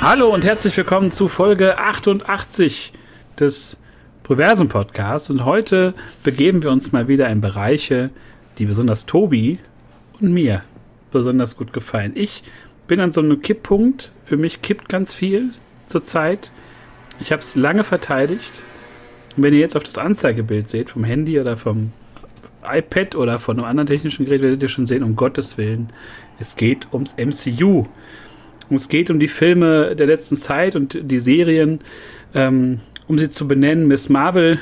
Hallo und herzlich willkommen zu Folge 88 des Proversum Podcasts. Und heute begeben wir uns mal wieder in Bereiche, die besonders Tobi und mir besonders gut gefallen. Ich bin an so einem Kipppunkt. Für mich kippt ganz viel zurzeit. Ich habe es lange verteidigt. Und wenn ihr jetzt auf das Anzeigebild seht, vom Handy oder vom iPad oder von einem anderen technischen Gerät, werdet ihr schon sehen, um Gottes Willen, es geht ums MCU. Und es geht um die Filme der letzten Zeit und die Serien, ähm, um sie zu benennen, Miss Marvel,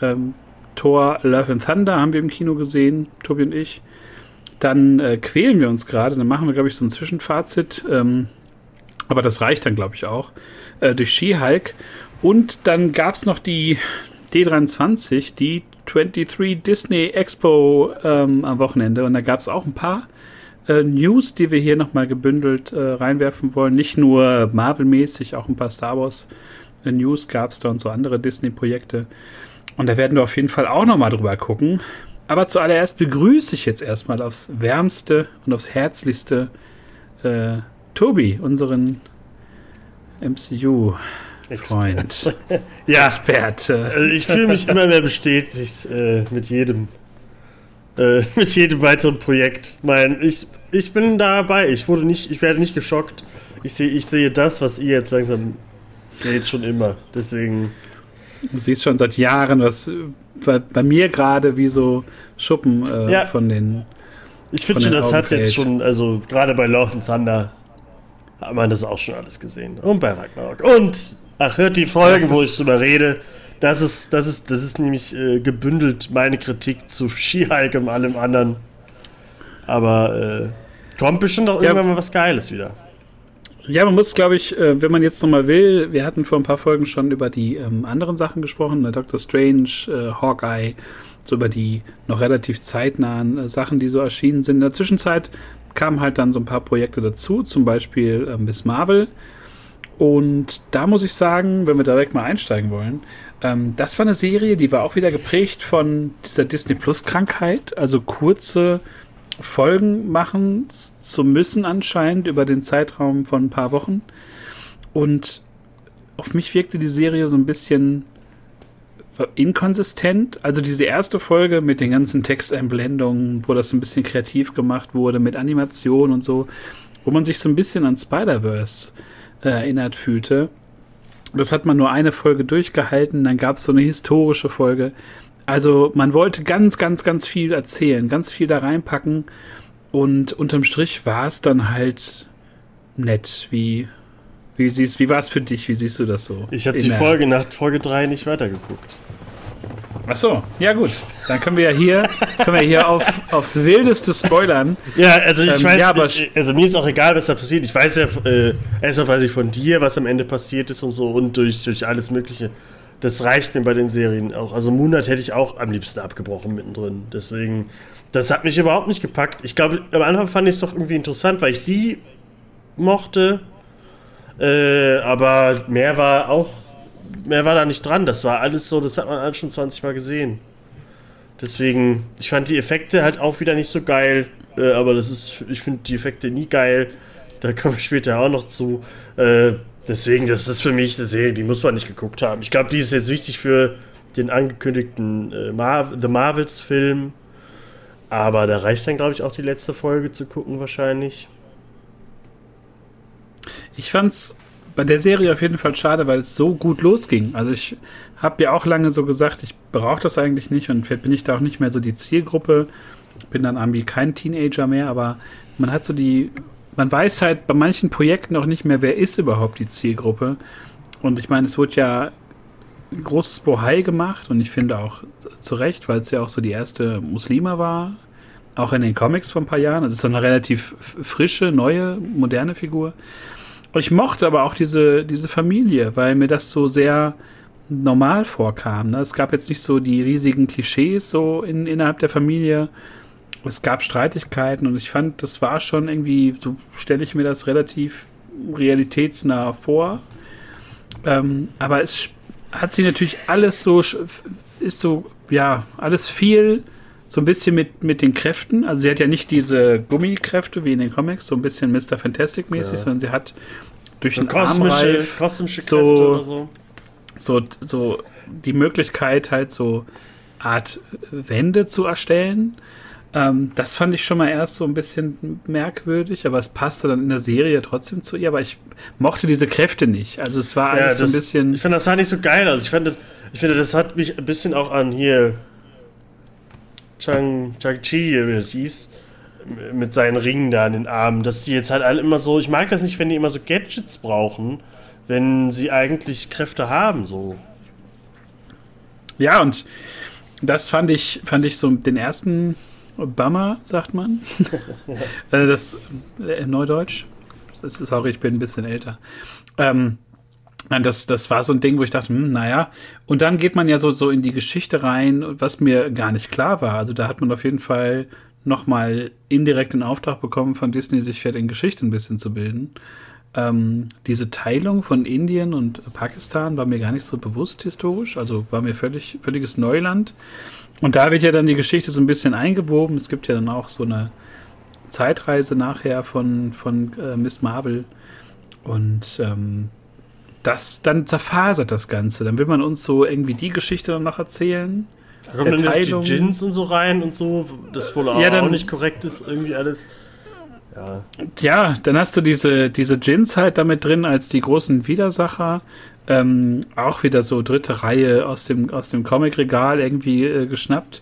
ähm, Thor, Love and Thunder haben wir im Kino gesehen, Tobi und ich. Dann äh, quälen wir uns gerade, dann machen wir, glaube ich, so ein Zwischenfazit. Ähm, aber das reicht dann, glaube ich, auch. Äh, durch She-Hulk. Und dann gab es noch die D23, die 23 Disney Expo ähm, am Wochenende. Und da gab es auch ein paar äh, News, die wir hier nochmal gebündelt äh, reinwerfen wollen. Nicht nur Marvel-mäßig, auch ein paar Star Wars äh, News gab es da und so andere Disney-Projekte. Und da werden wir auf jeden Fall auch nochmal drüber gucken. Aber zuallererst begrüße ich jetzt erstmal aufs Wärmste und aufs Herzlichste äh, Tobi, unseren MCU-Freund. ja, Experte. Also ich fühle mich immer mehr bestätigt äh, mit jedem äh, mit jedem weiteren Projekt. Mein, ich, ich bin dabei. Ich wurde nicht, ich werde nicht geschockt. Ich sehe, ich sehe das, was ihr jetzt langsam seht, schon immer. Deswegen. Du siehst schon seit Jahren, was bei, bei mir gerade wie so Schuppen äh, ja. von den. Ich finde schon, das hat jetzt schon, also gerade bei Love and Thunder hat man das auch schon alles gesehen. Und bei Ragnarok. Und, ach, hört die Folgen, wo ich drüber rede. Das ist, das ist, das ist nämlich äh, gebündelt meine Kritik zu Skihike und allem anderen. Aber äh, kommt bestimmt auch ja. irgendwann mal was Geiles wieder. Ja, man muss, glaube ich, äh, wenn man jetzt nochmal will, wir hatten vor ein paar Folgen schon über die ähm, anderen Sachen gesprochen, ne, Doctor Strange, äh, Hawkeye, so über die noch relativ zeitnahen äh, Sachen, die so erschienen sind. In der Zwischenzeit kamen halt dann so ein paar Projekte dazu, zum Beispiel äh, Miss Marvel. Und da muss ich sagen, wenn wir direkt mal einsteigen wollen, ähm, das war eine Serie, die war auch wieder geprägt von dieser Disney Plus Krankheit, also kurze Folgen machen zu müssen anscheinend über den Zeitraum von ein paar Wochen. Und auf mich wirkte die Serie so ein bisschen inkonsistent. Also diese erste Folge mit den ganzen Texteinblendungen, wo das so ein bisschen kreativ gemacht wurde, mit Animation und so, wo man sich so ein bisschen an Spider-Verse äh, erinnert fühlte. Das hat man nur eine Folge durchgehalten, dann gab es so eine historische Folge. Also man wollte ganz, ganz, ganz viel erzählen, ganz viel da reinpacken. Und unterm Strich war es dann halt nett. Wie, wie, siehst, wie war es für dich? Wie siehst du das so? Ich habe die Folge nach Folge 3 nicht weitergeguckt. Ach so, ja gut. Dann können wir ja hier, können wir hier auf, aufs Wildeste spoilern. Ja, also ich ähm, weiß, ja, aber also mir ist auch egal, was da passiert. Ich weiß ja, äh, erstmal weiß ich von dir, was am Ende passiert ist und so und durch, durch alles Mögliche. Das reicht mir bei den Serien auch. Also Moonlight hätte ich auch am liebsten abgebrochen mittendrin. Deswegen, das hat mich überhaupt nicht gepackt. Ich glaube, am Anfang fand ich es doch irgendwie interessant, weil ich sie mochte. Äh, aber mehr war auch mehr war da nicht dran. Das war alles so, das hat man alles schon 20 Mal gesehen. Deswegen, ich fand die Effekte halt auch wieder nicht so geil. Äh, aber das ist, ich finde die Effekte nie geil. Da kommen wir später auch noch zu. Äh, deswegen, das ist für mich eine Serie, die muss man nicht geguckt haben. Ich glaube, die ist jetzt wichtig für den angekündigten äh, Mar The Marvels Film. Aber da reicht dann, glaube ich, auch die letzte Folge zu gucken, wahrscheinlich. Ich fand's bei der Serie auf jeden Fall schade, weil es so gut losging. Also ich habe ja auch lange so gesagt, ich brauche das eigentlich nicht und bin ich da auch nicht mehr so die Zielgruppe. Bin dann irgendwie kein Teenager mehr, aber man hat so die, man weiß halt bei manchen Projekten auch nicht mehr, wer ist überhaupt die Zielgruppe. Und ich meine, es wurde ja ein großes Bohai gemacht und ich finde auch zu Recht, weil es ja auch so die erste Muslima war, auch in den Comics vor ein paar Jahren. Das ist so eine relativ frische, neue, moderne Figur. Ich mochte aber auch diese, diese Familie, weil mir das so sehr normal vorkam. Ne? Es gab jetzt nicht so die riesigen Klischees so in, innerhalb der Familie. Es gab Streitigkeiten und ich fand, das war schon irgendwie, so stelle ich mir das relativ realitätsnah vor. Ähm, aber es hat sich natürlich alles so, ist so, ja, alles viel so ein bisschen mit, mit den Kräften. Also sie hat ja nicht diese Gummikräfte wie in den Comics, so ein bisschen Mr. Fantastic-mäßig, ja. sondern sie hat durch so den Armreif kosmische so, oder so. so. So, die Möglichkeit halt so Art Wände zu erstellen. Ähm, das fand ich schon mal erst so ein bisschen merkwürdig, aber es passte dann in der Serie trotzdem zu ihr, aber ich mochte diese Kräfte nicht. Also es war alles ja, das, so ein bisschen. Ich fand das sah nicht so geil aus. Ich, fand, ich finde, das hat mich ein bisschen auch an hier Chang, Chang Chi, wie das hieß, mit seinen Ringen da an den Armen, dass die jetzt halt alle immer so, ich mag das nicht, wenn die immer so Gadgets brauchen, wenn sie eigentlich Kräfte haben, so. Ja, und das fand ich, fand ich so den ersten Bummer, sagt man. Äh, das äh, Neudeutsch. Sorry, ich bin ein bisschen älter. Ähm, das, das war so ein Ding, wo ich dachte, hm, naja. Und dann geht man ja so, so in die Geschichte rein, was mir gar nicht klar war. Also da hat man auf jeden Fall nochmal indirekt den Auftrag bekommen von Disney, sich für den Geschichte ein bisschen zu bilden. Ähm, diese Teilung von Indien und Pakistan war mir gar nicht so bewusst historisch, also war mir völlig, völliges Neuland. Und da wird ja dann die Geschichte so ein bisschen eingewoben. Es gibt ja dann auch so eine Zeitreise nachher von, von äh, Miss Marvel. Und ähm, das dann zerfasert das Ganze. Dann will man uns so irgendwie die Geschichte dann noch erzählen. Da kommen dann die Gins und so rein und so, das wohl ja, dann, auch nicht korrekt ist, irgendwie alles. Ja. ja, dann hast du diese, diese Gins halt damit drin als die großen Widersacher. Ähm, auch wieder so dritte Reihe aus dem, aus dem Comic-Regal irgendwie äh, geschnappt.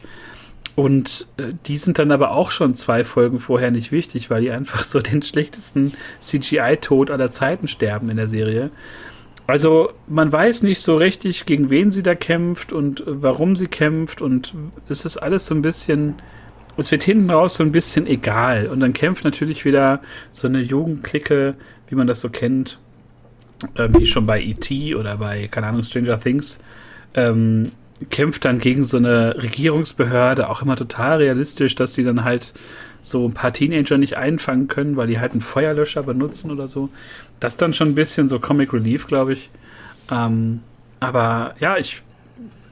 Und äh, die sind dann aber auch schon zwei Folgen vorher nicht wichtig, weil die einfach so den schlechtesten CGI-Tod aller Zeiten sterben in der Serie. Also man weiß nicht so richtig, gegen wen sie da kämpft und äh, warum sie kämpft und es ist alles so ein bisschen, es wird hinten raus so ein bisschen egal und dann kämpft natürlich wieder so eine Jugendklicke, wie man das so kennt, äh, wie schon bei E.T. oder bei, keine Ahnung, Stranger Things, ähm, kämpft dann gegen so eine Regierungsbehörde, auch immer total realistisch, dass die dann halt so ein paar Teenager nicht einfangen können, weil die halt einen Feuerlöscher benutzen oder so. Das ist dann schon ein bisschen so Comic Relief, glaube ich. Ähm, aber ja, ich,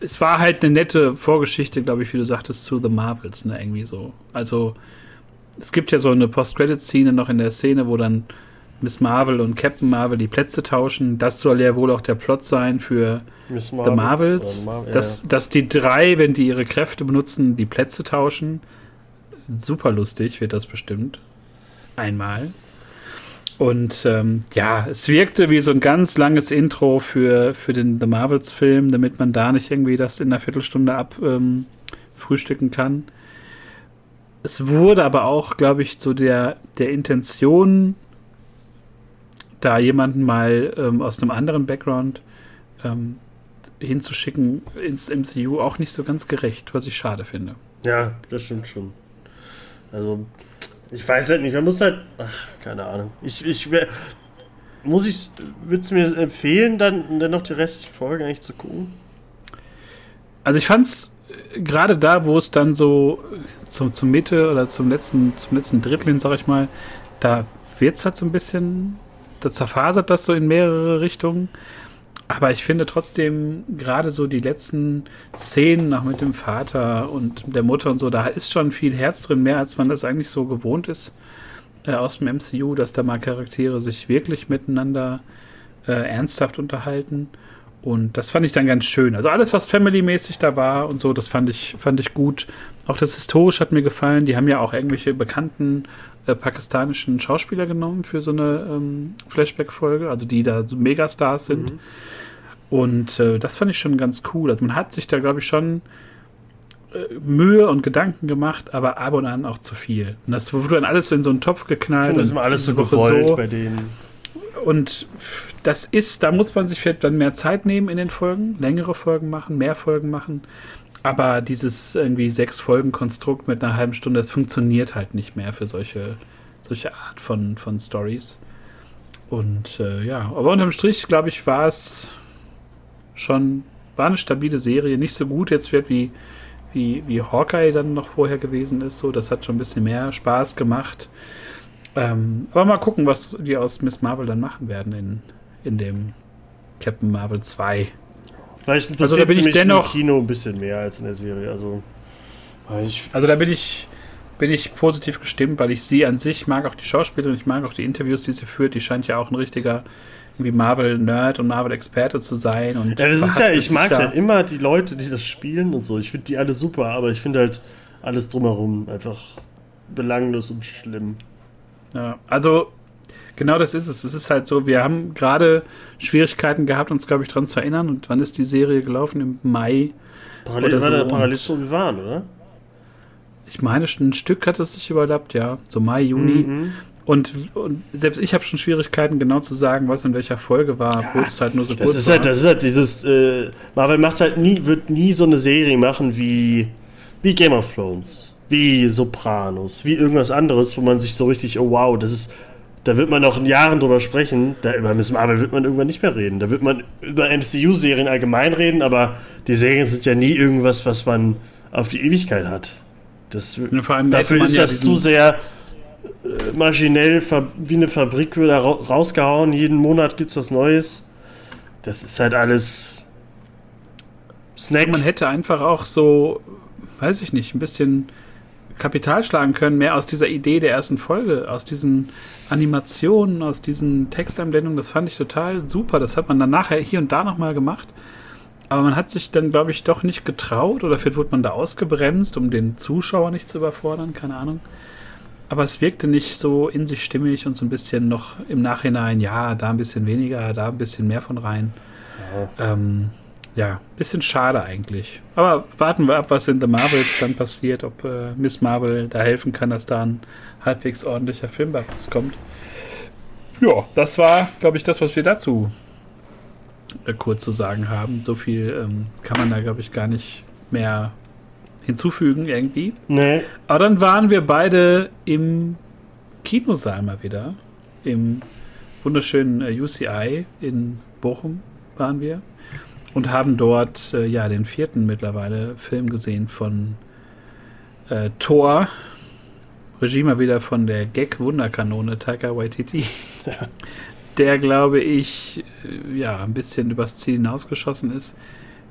es war halt eine nette Vorgeschichte, glaube ich, wie du sagtest, zu The Marvels, ne, irgendwie so. Also, es gibt ja so eine Post-Credit-Szene noch in der Szene, wo dann Miss Marvel und Captain Marvel die Plätze tauschen. Das soll ja wohl auch der Plot sein für Miss The Marvels. Mar dass, ja. dass die drei, wenn die ihre Kräfte benutzen, die Plätze tauschen. Super lustig wird das bestimmt. Einmal. Und ähm, ja, es wirkte wie so ein ganz langes Intro für, für den The Marvels-Film, damit man da nicht irgendwie das in einer Viertelstunde abfrühstücken ähm, kann. Es wurde aber auch, glaube ich, zu der, der Intention da jemanden mal ähm, aus einem anderen Background ähm, hinzuschicken ins MCU auch nicht so ganz gerecht, was ich schade finde. Ja, das stimmt schon. Also, ich weiß halt nicht, man muss halt, ach, keine Ahnung. Ich, ich muss ich, würde es mir empfehlen, dann, dann noch die restlichen Folgen eigentlich zu gucken? Also ich fand's äh, gerade da, wo es dann so zum, zum Mitte oder zum letzten, zum letzten Drittel hin, sag ich mal, da wird es halt so ein bisschen da zerfasert das so in mehrere Richtungen. Aber ich finde trotzdem, gerade so die letzten Szenen noch mit dem Vater und der Mutter und so, da ist schon viel Herz drin, mehr als man das eigentlich so gewohnt ist äh, aus dem MCU, dass da mal Charaktere sich wirklich miteinander äh, ernsthaft unterhalten. Und das fand ich dann ganz schön. Also alles, was Family-mäßig da war und so, das fand ich, fand ich gut. Auch das Historisch hat mir gefallen. Die haben ja auch irgendwelche bekannten äh, pakistanischen Schauspieler genommen für so eine ähm, Flashback-Folge, also die da so Megastars sind. Mhm. Und äh, das fand ich schon ganz cool. Also man hat sich da, glaube ich, schon äh, Mühe und Gedanken gemacht, aber ab und an auch zu viel. Und das wurde dann alles so in so einen Topf geknallt. Das ist immer alles so gewollt so. bei denen. Und das ist, da muss man sich vielleicht dann mehr Zeit nehmen in den Folgen, längere Folgen machen, mehr Folgen machen. Aber dieses irgendwie sechs Folgen Konstrukt mit einer halben Stunde, das funktioniert halt nicht mehr für solche, solche Art von, von Stories. Und äh, ja, aber unterm Strich, glaube ich, war es schon, war eine stabile Serie. Nicht so gut jetzt wird wie, wie, wie Hawkeye dann noch vorher gewesen ist. So, das hat schon ein bisschen mehr Spaß gemacht. Ähm, aber mal gucken, was die aus Miss Marvel dann machen werden in, in dem Captain Marvel 2. Vielleicht interessiert also da bin ich dennoch, im Kino ein bisschen mehr als in der Serie. Also, also da bin ich bin ich positiv gestimmt, weil ich sie an sich mag auch die Schauspielerin, ich mag auch die Interviews, die sie führt. Die scheint ja auch ein richtiger irgendwie Marvel-Nerd und Marvel-Experte zu sein. Und ja, das ist ja, ich mag ja immer die Leute, die das spielen und so. Ich finde die alle super, aber ich finde halt alles drumherum einfach belanglos und schlimm. Ja, also genau das ist es. Es ist halt so, wir haben gerade Schwierigkeiten gehabt, uns, glaube ich, daran zu erinnern. Und wann ist die Serie gelaufen? Im Mai. Parallel, oder so. parallel wie waren, oder? Ich meine, ein Stück hat es sich überlappt, ja. So Mai, Juni. Mhm. Und, und, selbst ich habe schon Schwierigkeiten, genau zu sagen, was in welcher Folge war, obwohl es halt nur so das kurz ist halt, war. Halt, das ist halt dieses, äh, Marvel macht halt nie, wird nie so eine Serie machen wie, wie Game of Thrones, wie Sopranos, wie irgendwas anderes, wo man sich so richtig, oh wow, das ist, da wird man noch in Jahren drüber sprechen, da über Miss Marvel wird man irgendwann nicht mehr reden. Da wird man über MCU-Serien allgemein reden, aber die Serien sind ja nie irgendwas, was man auf die Ewigkeit hat. Das, dafür ist ja das zu sehr äh, maschinell wie eine Fabrik wird rausgehauen. Jeden Monat gibt es was Neues. Das ist halt alles Snack. Man hätte einfach auch so, weiß ich nicht, ein bisschen Kapital schlagen können, mehr aus dieser Idee der ersten Folge, aus diesen Animationen, aus diesen Texteinblendungen. Das fand ich total super. Das hat man dann nachher hier und da nochmal gemacht. Aber man hat sich dann, glaube ich, doch nicht getraut oder vielleicht wurde man da ausgebremst, um den Zuschauer nicht zu überfordern, keine Ahnung. Aber es wirkte nicht so in sich stimmig und so ein bisschen noch im Nachhinein, ja, da ein bisschen weniger, da ein bisschen mehr von rein. Ja, ähm, ja bisschen schade eigentlich. Aber warten wir ab, was in The Marvels dann passiert, ob äh, Miss Marvel da helfen kann, dass da ein halbwegs ordentlicher Film bei rauskommt. Ja, das war, glaube ich, das, was wir dazu äh, kurz zu sagen haben. So viel ähm, kann man da, glaube ich, gar nicht mehr hinzufügen irgendwie. Nee. Aber dann waren wir beide im Kinosaal mal wieder. Im wunderschönen äh, UCI in Bochum waren wir. Und haben dort äh, ja den vierten mittlerweile Film gesehen von äh, Thor. Regie mal wieder von der Gag-Wunderkanone Taika Waititi. Ja der, glaube ich, äh, ja, ein bisschen übers Ziel hinausgeschossen ist.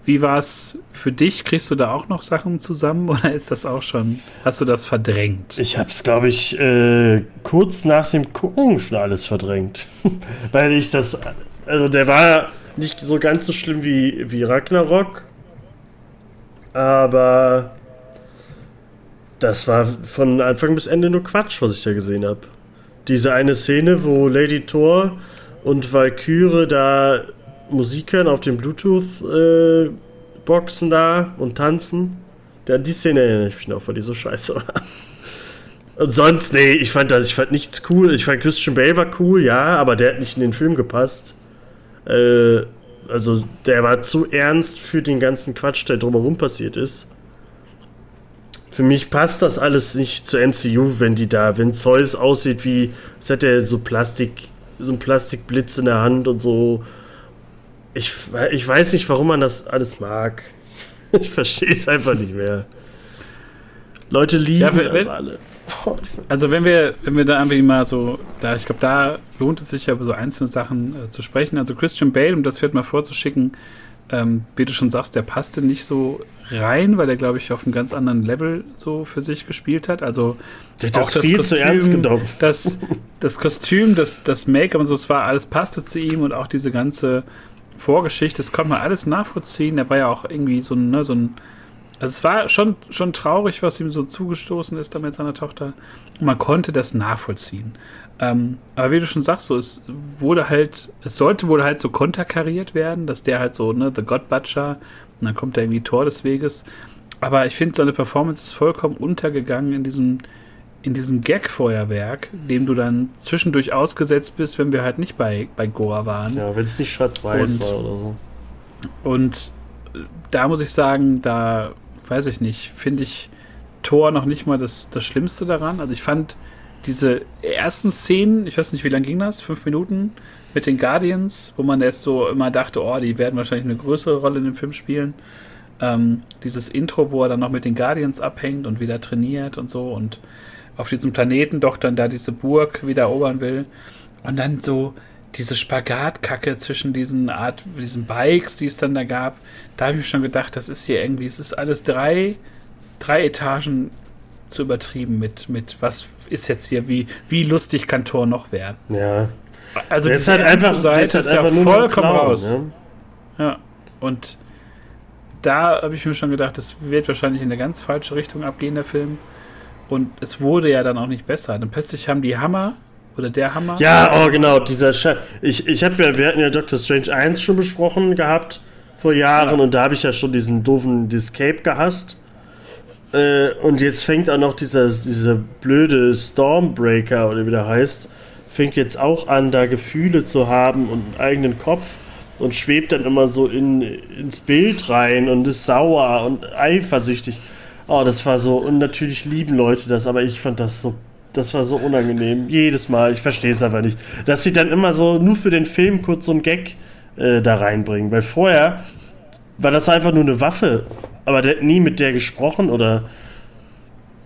Wie war es für dich? Kriegst du da auch noch Sachen zusammen oder ist das auch schon, hast du das verdrängt? Ich habe es, glaube ich, äh, kurz nach dem Gucken schon alles verdrängt. Weil ich das, also der war nicht so ganz so schlimm wie, wie Ragnarok, aber das war von Anfang bis Ende nur Quatsch, was ich da gesehen habe. Diese eine Szene, wo Lady Thor und Valkyrie da Musik hören auf den Bluetooth-Boxen äh, da und tanzen. Ja, die Szene erinnere ich mich noch, weil die so scheiße war. Und sonst, nee, ich fand das, ich fand nichts cool. Ich fand Christian Bale war cool, ja, aber der hat nicht in den Film gepasst. Äh, also der war zu ernst für den ganzen Quatsch, der drumherum passiert ist. Für mich passt das alles nicht zu MCU, wenn die da, wenn Zeus aussieht wie, als hätte er so Plastik so ein Plastikblitz in der Hand und so. Ich, ich weiß nicht, warum man das alles mag. Ich verstehe es einfach nicht mehr. Leute lieben ja, wenn, das alle. Also wenn wir, wenn wir da irgendwie mal so, da, ich glaube, da lohnt es sich ja über so einzelne Sachen äh, zu sprechen. Also Christian Bale, um das vielleicht mal vorzuschicken, ähm, wie du schon sagst, der passte nicht so rein, weil er, glaube ich, auf einem ganz anderen Level so für sich gespielt hat. Also das, das viel Kostüm, zu ernst genommen. Das, das Kostüm, das, das Make-up und so, es war alles passte zu ihm und auch diese ganze Vorgeschichte, das konnte man alles nachvollziehen. Er war ja auch irgendwie so ein, ne, so ein also es war schon, schon traurig, was ihm so zugestoßen ist da mit seiner Tochter. Und man konnte das nachvollziehen. Ähm, aber wie du schon sagst, so, es wurde halt, es sollte wohl halt so konterkariert werden, dass der halt so, ne, The God Butcher, und dann kommt er irgendwie Tor des Weges. Aber ich finde, seine Performance ist vollkommen untergegangen in diesem, in diesem Gag-Feuerwerk, dem du dann zwischendurch ausgesetzt bist, wenn wir halt nicht bei, bei Goa waren. Ja, wenn es nicht schwarz-weiß war oder so. Und da muss ich sagen, da weiß ich nicht, finde ich Tor noch nicht mal das, das Schlimmste daran. Also ich fand diese ersten Szenen, ich weiß nicht, wie lange ging das? Fünf Minuten mit den Guardians, wo man erst so immer dachte, oh, die werden wahrscheinlich eine größere Rolle in dem Film spielen. Ähm, dieses Intro, wo er dann noch mit den Guardians abhängt und wieder trainiert und so und auf diesem Planeten doch dann da diese Burg wieder erobern will. Und dann so diese Spagatkacke zwischen diesen Art, diesen Bikes, die es dann da gab. Da habe ich schon gedacht, das ist hier irgendwie, es ist alles drei, drei Etagen zu übertrieben mit, mit was ist jetzt hier, wie, wie lustig kann Thor noch werden. Ja. Also das ist halt einfach, Seite ist, halt ist ja vollkommen Clown, raus. Ne? Ja. Und da habe ich mir schon gedacht, das wird wahrscheinlich in eine ganz falsche Richtung abgehen, der Film. Und es wurde ja dann auch nicht besser. Dann plötzlich haben die Hammer oder der Hammer. Ja, oh genau, dieser Sch Ich, ich habe ja, wir hatten ja Doctor Strange 1 schon besprochen gehabt vor Jahren ja. und da habe ich ja schon diesen doofen Discape gehasst. Äh, und jetzt fängt auch noch dieser, dieser blöde Stormbreaker oder wie der heißt, fängt jetzt auch an, da Gefühle zu haben und einen eigenen Kopf und schwebt dann immer so in, ins Bild rein und ist sauer und eifersüchtig. Oh, das war so, und natürlich lieben Leute das, aber ich fand das so, das war so unangenehm. Jedes Mal, ich verstehe es einfach nicht. Dass sie dann immer so nur für den Film kurz so einen Gag äh, da reinbringen, weil vorher war das einfach nur eine Waffe aber der hat nie mit der gesprochen oder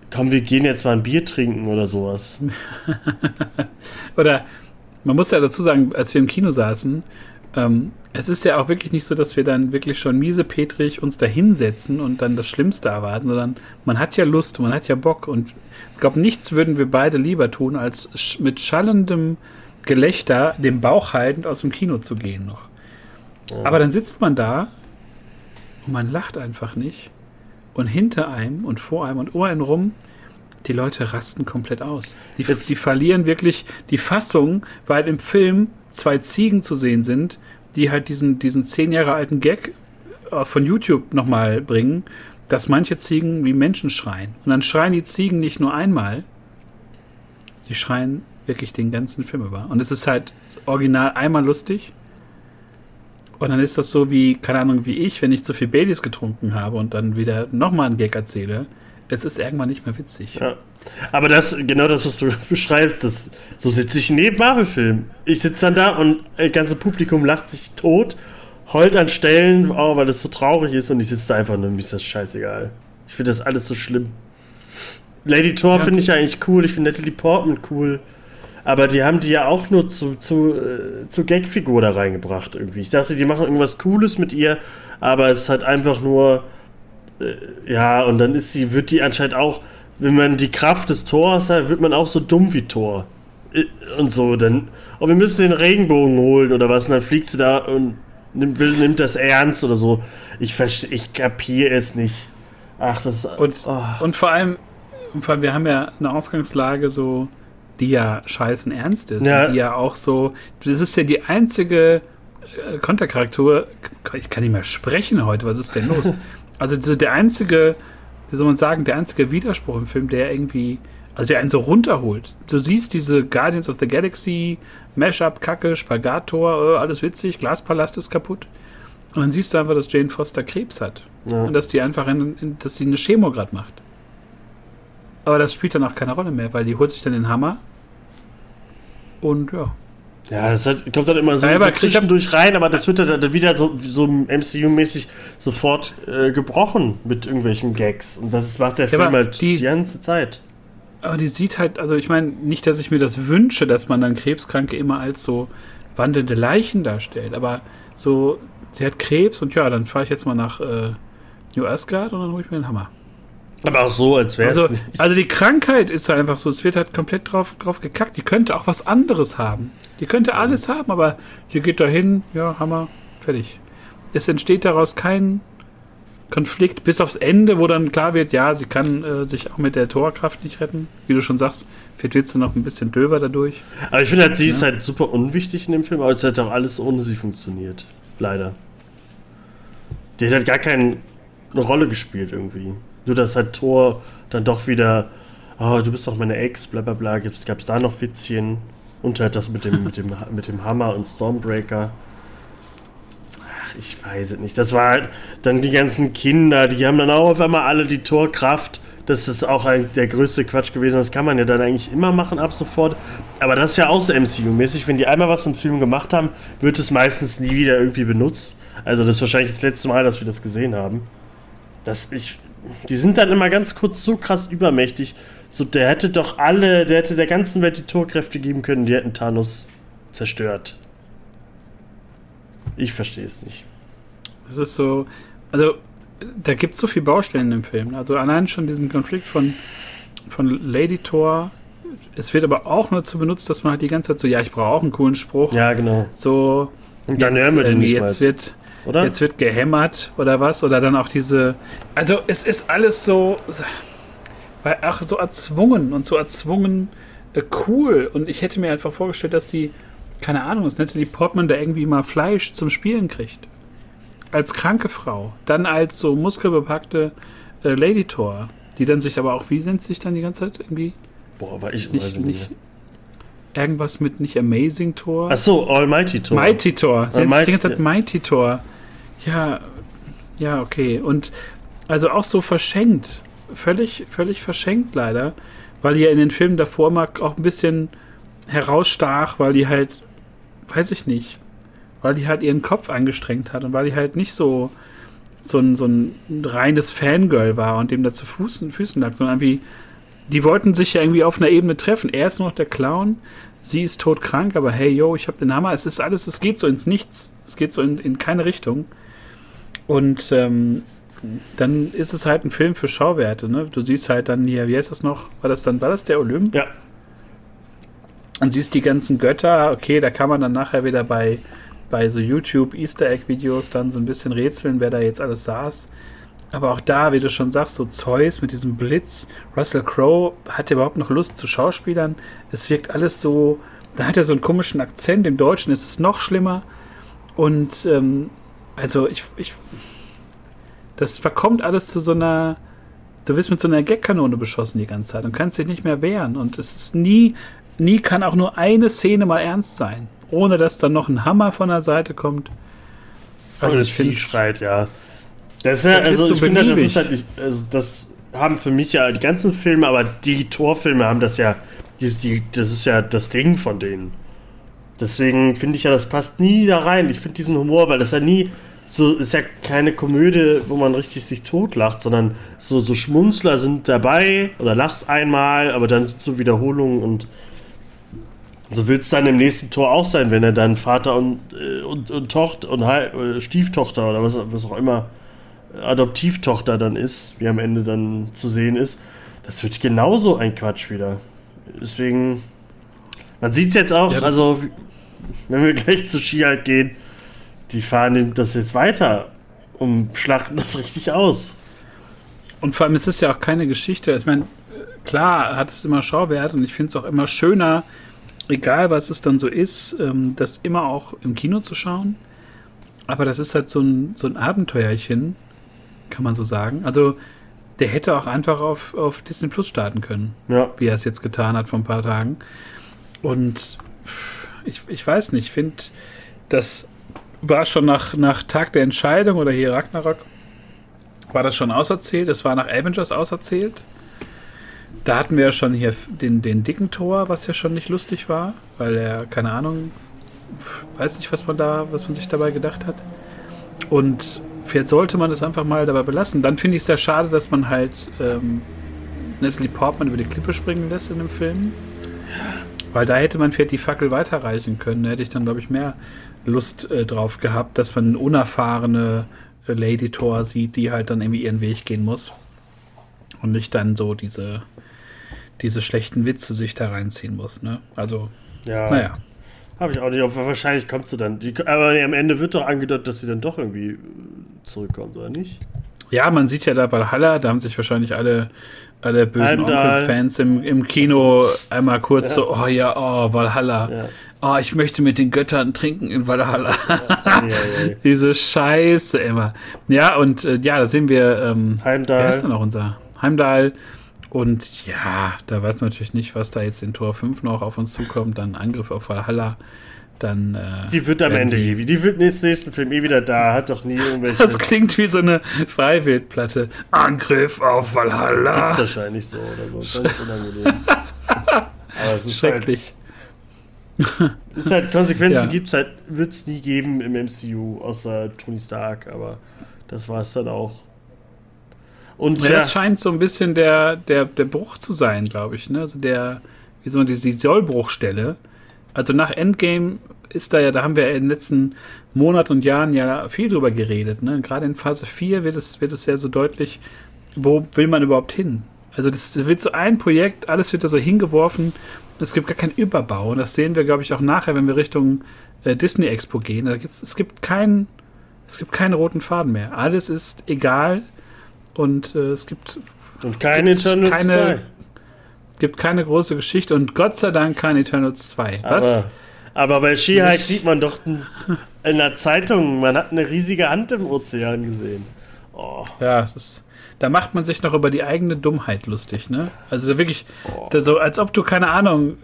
komm, wir gehen jetzt mal ein Bier trinken oder sowas. oder man muss ja dazu sagen, als wir im Kino saßen, ähm, es ist ja auch wirklich nicht so, dass wir dann wirklich schon miesepetrig uns da hinsetzen und dann das Schlimmste erwarten, sondern man hat ja Lust, man hat ja Bock und ich glaube, nichts würden wir beide lieber tun, als mit schallendem Gelächter den Bauch haltend aus dem Kino zu gehen noch. Ja. Aber dann sitzt man da und man lacht einfach nicht. Und hinter einem und vor einem und um einen rum, die Leute rasten komplett aus. Die, die verlieren wirklich die Fassung, weil im Film zwei Ziegen zu sehen sind, die halt diesen, diesen zehn Jahre alten Gag äh, von YouTube nochmal bringen, dass manche Ziegen wie Menschen schreien. Und dann schreien die Ziegen nicht nur einmal, sie schreien wirklich den ganzen Film über. Und es ist halt original einmal lustig und dann ist das so wie, keine Ahnung, wie ich, wenn ich zu viel Baileys getrunken habe und dann wieder nochmal einen Gag erzähle. Es ist irgendwann nicht mehr witzig. Ja. Aber das, genau das, was du beschreibst, das, so sitze ich neben Marvel-Filmen. Ich sitze dann da und das ganze Publikum lacht sich tot, heult an Stellen, oh, weil es so traurig ist und ich sitze da einfach nur, mir ist das scheißegal. Ich finde das alles so schlimm. Lady Thor ja, finde ich eigentlich cool, ich finde Natalie Portman cool. Aber die haben die ja auch nur zu, zu, äh, zu Gagfigur da reingebracht irgendwie. Ich dachte, die machen irgendwas Cooles mit ihr, aber es ist halt einfach nur. Äh, ja, und dann ist sie, wird die anscheinend auch, wenn man die Kraft des Tors hat, wird man auch so dumm wie Tor. Äh, und so, dann. Oh, wir müssen den Regenbogen holen oder was, und dann fliegt sie da und nimmt, nimmt das ernst oder so. Ich, ich kapiere es nicht. Ach, das ist. Und, oh. und vor allem, vor allem, wir haben ja eine Ausgangslage so die ja scheißen ernst ist. Ja. Die ja auch so, das ist ja die einzige äh, Kontercharakter, ich kann nicht mehr sprechen heute, was ist denn los? Also so der einzige, wie soll man sagen, der einzige Widerspruch im Film, der irgendwie, also der einen so runterholt. Du siehst diese Guardians of the Galaxy, Mashup, Kacke, Spagator, äh, alles witzig, Glaspalast ist kaputt. Und dann siehst du einfach, dass Jane Foster Krebs hat. Ja. Und dass die einfach in, in, dass sie eine Chemo gerade macht. Aber das spielt dann auch keine Rolle mehr, weil die holt sich dann den Hammer. Und ja. Ja, das hat, kommt dann immer so, ja, zwischendurch rein, aber das wird dann wieder so, so MCU-mäßig sofort äh, gebrochen mit irgendwelchen Gags. Und das macht der ja, Film halt die, die ganze Zeit. Aber die sieht halt, also ich meine, nicht, dass ich mir das wünsche, dass man dann Krebskranke immer als so wandelnde Leichen darstellt, aber so, sie hat Krebs und ja, dann fahre ich jetzt mal nach äh, New Asgard und dann hole ich mir den Hammer. Aber auch so, als wäre es. Also, also die Krankheit ist halt einfach so, es wird halt komplett drauf, drauf gekackt. Die könnte auch was anderes haben. Die könnte alles haben, aber die geht dahin, ja, Hammer, fertig. Es entsteht daraus kein Konflikt bis aufs Ende, wo dann klar wird, ja, sie kann äh, sich auch mit der Torkraft nicht retten. Wie du schon sagst, vielleicht wird sie noch ein bisschen döver dadurch. Aber ich finde halt, sie ja. ist halt super unwichtig in dem Film, aber es hat auch alles ohne sie funktioniert. Leider. Die hat halt gar keine Rolle gespielt irgendwie. Nur dass halt Thor dann doch wieder, oh, du bist doch meine Ex, bla bla bla, gab es da noch Witzchen. Und halt das mit dem, mit dem, mit dem Hammer und Stormbreaker. Ach, ich weiß es nicht. Das war halt dann die ganzen Kinder, die haben dann auch auf einmal alle die Torkraft. Das ist auch ein, der größte Quatsch gewesen. Das kann man ja dann eigentlich immer machen ab sofort. Aber das ist ja auch so MCU-mäßig. Wenn die einmal was im Film gemacht haben, wird es meistens nie wieder irgendwie benutzt. Also das ist wahrscheinlich das letzte Mal, dass wir das gesehen haben. Das, ich, die sind dann immer ganz kurz so krass übermächtig. So, der hätte doch alle, der hätte der ganzen Welt die Torkräfte geben können, die hätten Thanos zerstört. Ich verstehe es nicht. Das ist so, also da gibt es so viele Baustellen im Film. Also allein schon diesen Konflikt von von Lady Thor. Es wird aber auch nur dazu benutzt, dass man halt die ganze Zeit so, ja, ich brauche auch einen coolen Spruch. Ja, genau. So, Und dann hören wir den nicht jetzt mal. wird Oder? Jetzt wird gehämmert oder was? Oder dann auch diese. Also es ist alles so. Ach, so erzwungen und so erzwungen äh, cool. Und ich hätte mir einfach vorgestellt, dass die, keine Ahnung, dass Natalie Portman da irgendwie mal Fleisch zum Spielen kriegt. Als kranke Frau. Dann als so muskelbepackte äh, Lady Thor. Die dann sich aber auch, wie nennt sie sich dann die ganze Zeit irgendwie? Boah, aber ich Nicht, weiß nicht, nicht. irgendwas mit nicht Amazing Thor. Ach so, Almighty Tor. Mighty Tor. Die ganze Zeit Mighty Tor. Ja, ja, okay. Und also auch so verschenkt. Völlig, völlig verschenkt leider. Weil die ja in den Filmen davor mal auch ein bisschen herausstach, weil die halt, weiß ich nicht, weil die halt ihren Kopf angestrengt hat und weil die halt nicht so so ein, so ein reines Fangirl war und dem da zu Füßen, Füßen lag, sondern irgendwie, die wollten sich ja irgendwie auf einer Ebene treffen. Er ist nur noch der Clown, sie ist todkrank, aber hey, yo, ich hab den Hammer. Es ist alles, es geht so ins Nichts. Es geht so in, in keine Richtung. Und ähm, dann ist es halt ein Film für Schauwerte, ne? Du siehst halt dann hier, wie heißt das noch? War das dann, war das der Olymp? Ja. Und siehst die ganzen Götter, okay, da kann man dann nachher wieder bei, bei so YouTube Easter Egg Videos dann so ein bisschen rätseln, wer da jetzt alles saß. Aber auch da, wie du schon sagst, so Zeus mit diesem Blitz, Russell Crowe hat ja überhaupt noch Lust zu Schauspielern. Es wirkt alles so, da hat er so einen komischen Akzent, im Deutschen ist es noch schlimmer. Und ähm, also ich, ich, das verkommt alles zu so einer, du wirst mit so einer Gagkanone beschossen die ganze Zeit und kannst dich nicht mehr wehren. Und es ist nie, nie kann auch nur eine Szene mal ernst sein, ohne dass dann noch ein Hammer von der Seite kommt. Also ich finde schreit, ja. Das ist ja, Das also so ich finde, das ist halt nicht, also das haben für mich ja die ganzen Filme, aber die Torfilme haben das ja, die, die, das ist ja das Ding von denen. Deswegen finde ich ja, das passt nie da rein. Ich finde diesen Humor, weil das ja nie so ist ja keine Komödie, wo man richtig sich totlacht, sondern so, so Schmunzler sind dabei oder lachst einmal, aber dann sind so Wiederholungen und so wird es dann im nächsten Tor auch sein, wenn er dann Vater und, äh, und, und Tochter und äh, Stieftochter oder was, was auch immer äh, Adoptivtochter dann ist, wie am Ende dann zu sehen ist. Das wird genauso ein Quatsch wieder. Deswegen, man sieht es jetzt auch, Ja, also wenn wir gleich zu Ski halt gehen, die fahren das jetzt weiter und schlachten das richtig aus. Und vor allem, es ist ja auch keine Geschichte. Ich meine, klar hat es immer Schauwert und ich finde es auch immer schöner, egal was es dann so ist, ähm, das immer auch im Kino zu schauen. Aber das ist halt so ein, so ein Abenteuerchen, kann man so sagen. Also, der hätte auch einfach auf, auf Disney Plus starten können, Ja, wie er es jetzt getan hat vor ein paar Tagen. Und ich, ich weiß nicht, ich finde, das war schon nach, nach Tag der Entscheidung oder hier Ragnarok, war das schon auserzählt. Es war nach Avengers auserzählt. Da hatten wir ja schon hier den, den dicken Tor, was ja schon nicht lustig war, weil er, keine Ahnung, weiß nicht, was man da, was man sich dabei gedacht hat. Und vielleicht sollte man es einfach mal dabei belassen. Dann finde ich es sehr schade, dass man halt ähm, Natalie Portman über die Klippe springen lässt in dem Film. Weil da hätte man vielleicht die Fackel weiterreichen können. Da hätte ich dann, glaube ich, mehr Lust äh, drauf gehabt, dass man eine unerfahrene äh, Lady Thor sieht, die halt dann irgendwie ihren Weg gehen muss. Und nicht dann so diese, diese schlechten Witze sich da reinziehen muss. Ne? Also, ja. naja. Habe ich auch nicht. Aber wahrscheinlich kommt sie dann. Die, aber am Ende wird doch angedeutet, dass sie dann doch irgendwie äh, zurückkommt, oder nicht? Ja, man sieht ja da Valhalla, da haben sich wahrscheinlich alle, alle bösen. Onkels-Fans im, im Kino einmal kurz Ja. so, oh ja, oh, Valhalla. Ja. Oh, ich möchte mit den Göttern trinken in Valhalla. Ja. Diese Scheiße immer. Ja, und äh, ja, da sehen wir, ähm, Heimdall. wer ist denn noch unser? Heimdall. Und ja, da weiß man natürlich nicht, was da jetzt in Tor 5 noch auf uns zukommt. Dann Angriff auf Valhalla. Dann. Äh, Die wird am Ende die- eh, die wird nächsten, nächsten Film eh wieder da, hat doch nie irgendwelche. Das klingt wie so eine Freiwildplatte. Angriff auf Gibt's Valhalla. wahrscheinlich so oder so. Ganz unangenehm. Aber es ist Schrecklich. Halt, ist halt Konsequenzen Ja. gibt's halt, wird's nie geben im MCU, außer Tony Stark, aber das war's dann auch. Und Ja, ja, das scheint so ein bisschen der, der, der Bruch zu sein, glaube ich. Ne? Also der, wie soll man die, die Sollbruchstelle. Also nach Endgame ist da ja, da haben wir in den letzten Monaten und Jahren ja viel drüber geredet. Ne? Gerade in Phase 4 wird es, wird es ja so deutlich, wo will man überhaupt hin? Also das wird so ein Projekt, alles wird da so hingeworfen. Es gibt gar keinen Überbau. Und das sehen wir, glaube ich, auch nachher, wenn wir Richtung äh, Disney Expo gehen. Da gibt's, es gibt keinen, es gibt keinen roten Faden mehr. Alles ist egal und äh, es gibt und keine Eternals keine, 2. gibt keine große Geschichte und Gott sei Dank kein Eternals 2. Was? Aber, aber bei She-Hulk sieht man doch in der Zeitung, man hat eine riesige Hand im Ozean gesehen. Oh. Ja, es ist da macht man sich noch über die eigene Dummheit lustig, ne? Also wirklich, oh. so als ob du, keine Ahnung,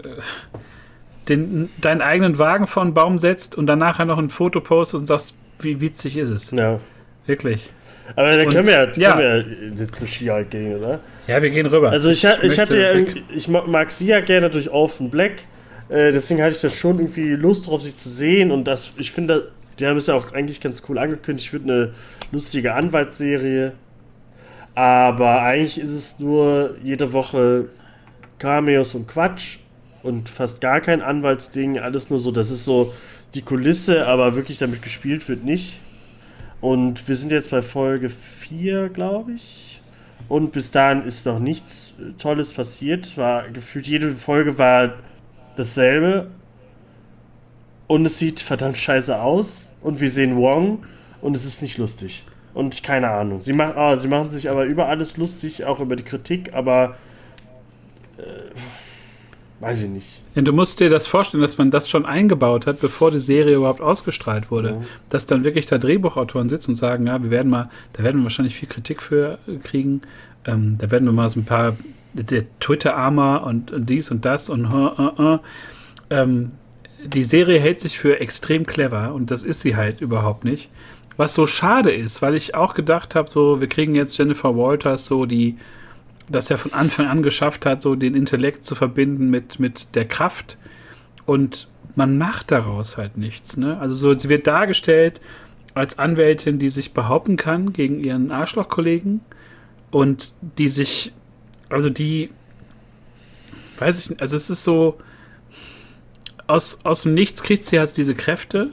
den, deinen eigenen Wagen vor einen Baum setzt und dann nachher noch ein Foto postest und sagst, wie witzig ist es. Ja. Wirklich. Aber dann können wir ja, können wir zu Ski gehen, oder? Ja, wir gehen rüber. Also ich, ich, ich hatte ja ich mag sie ja gerne durch Orphan Black. Äh, deswegen hatte ich da schon irgendwie Lust drauf, sie zu sehen. Und das, ich finde, die haben es ja auch eigentlich ganz cool angekündigt. Ich würde eine lustige Anwaltsserie. Aber eigentlich ist es nur jede Woche Cameos und Quatsch und fast gar kein Anwaltsding. Alles nur so, das ist so die Kulisse, aber wirklich damit gespielt wird nicht. Und wir sind jetzt bei Folge 4, glaube ich. Und bis dahin ist noch nichts Tolles passiert. War gefühlt jede Folge war dasselbe. Und es sieht verdammt scheiße aus. Und wir sehen Wong. Und es ist nicht lustig. Und keine Ahnung. Sie, mach, oh, sie machen sich aber über alles lustig, auch über die Kritik, aber äh, weiß ich nicht. Ja, du musst dir das vorstellen, dass man das schon eingebaut hat, bevor die Serie überhaupt ausgestrahlt wurde. Ja. Dass dann wirklich da Drehbuchautoren sitzen und sagen, ja, wir werden mal, da werden wir wahrscheinlich viel Kritik für kriegen. Ähm, da werden wir mal so ein paar Twitter-Armer und, und, dies und das und uh, uh, uh. Ähm, die Serie hält sich für extrem clever und das ist sie halt überhaupt nicht. Was so schade ist, weil ich auch gedacht habe, so, wir kriegen jetzt Jennifer Walters, so die, das ja von Anfang an geschafft hat, so den Intellekt zu verbinden mit, mit der Kraft. Und man macht daraus halt nichts. Ne? Also so, sie wird dargestellt als Anwältin, die sich behaupten kann gegen ihren Arschlochkollegen und die sich, also die, weiß ich nicht, also es ist so, aus, aus dem Nichts kriegt sie halt diese Kräfte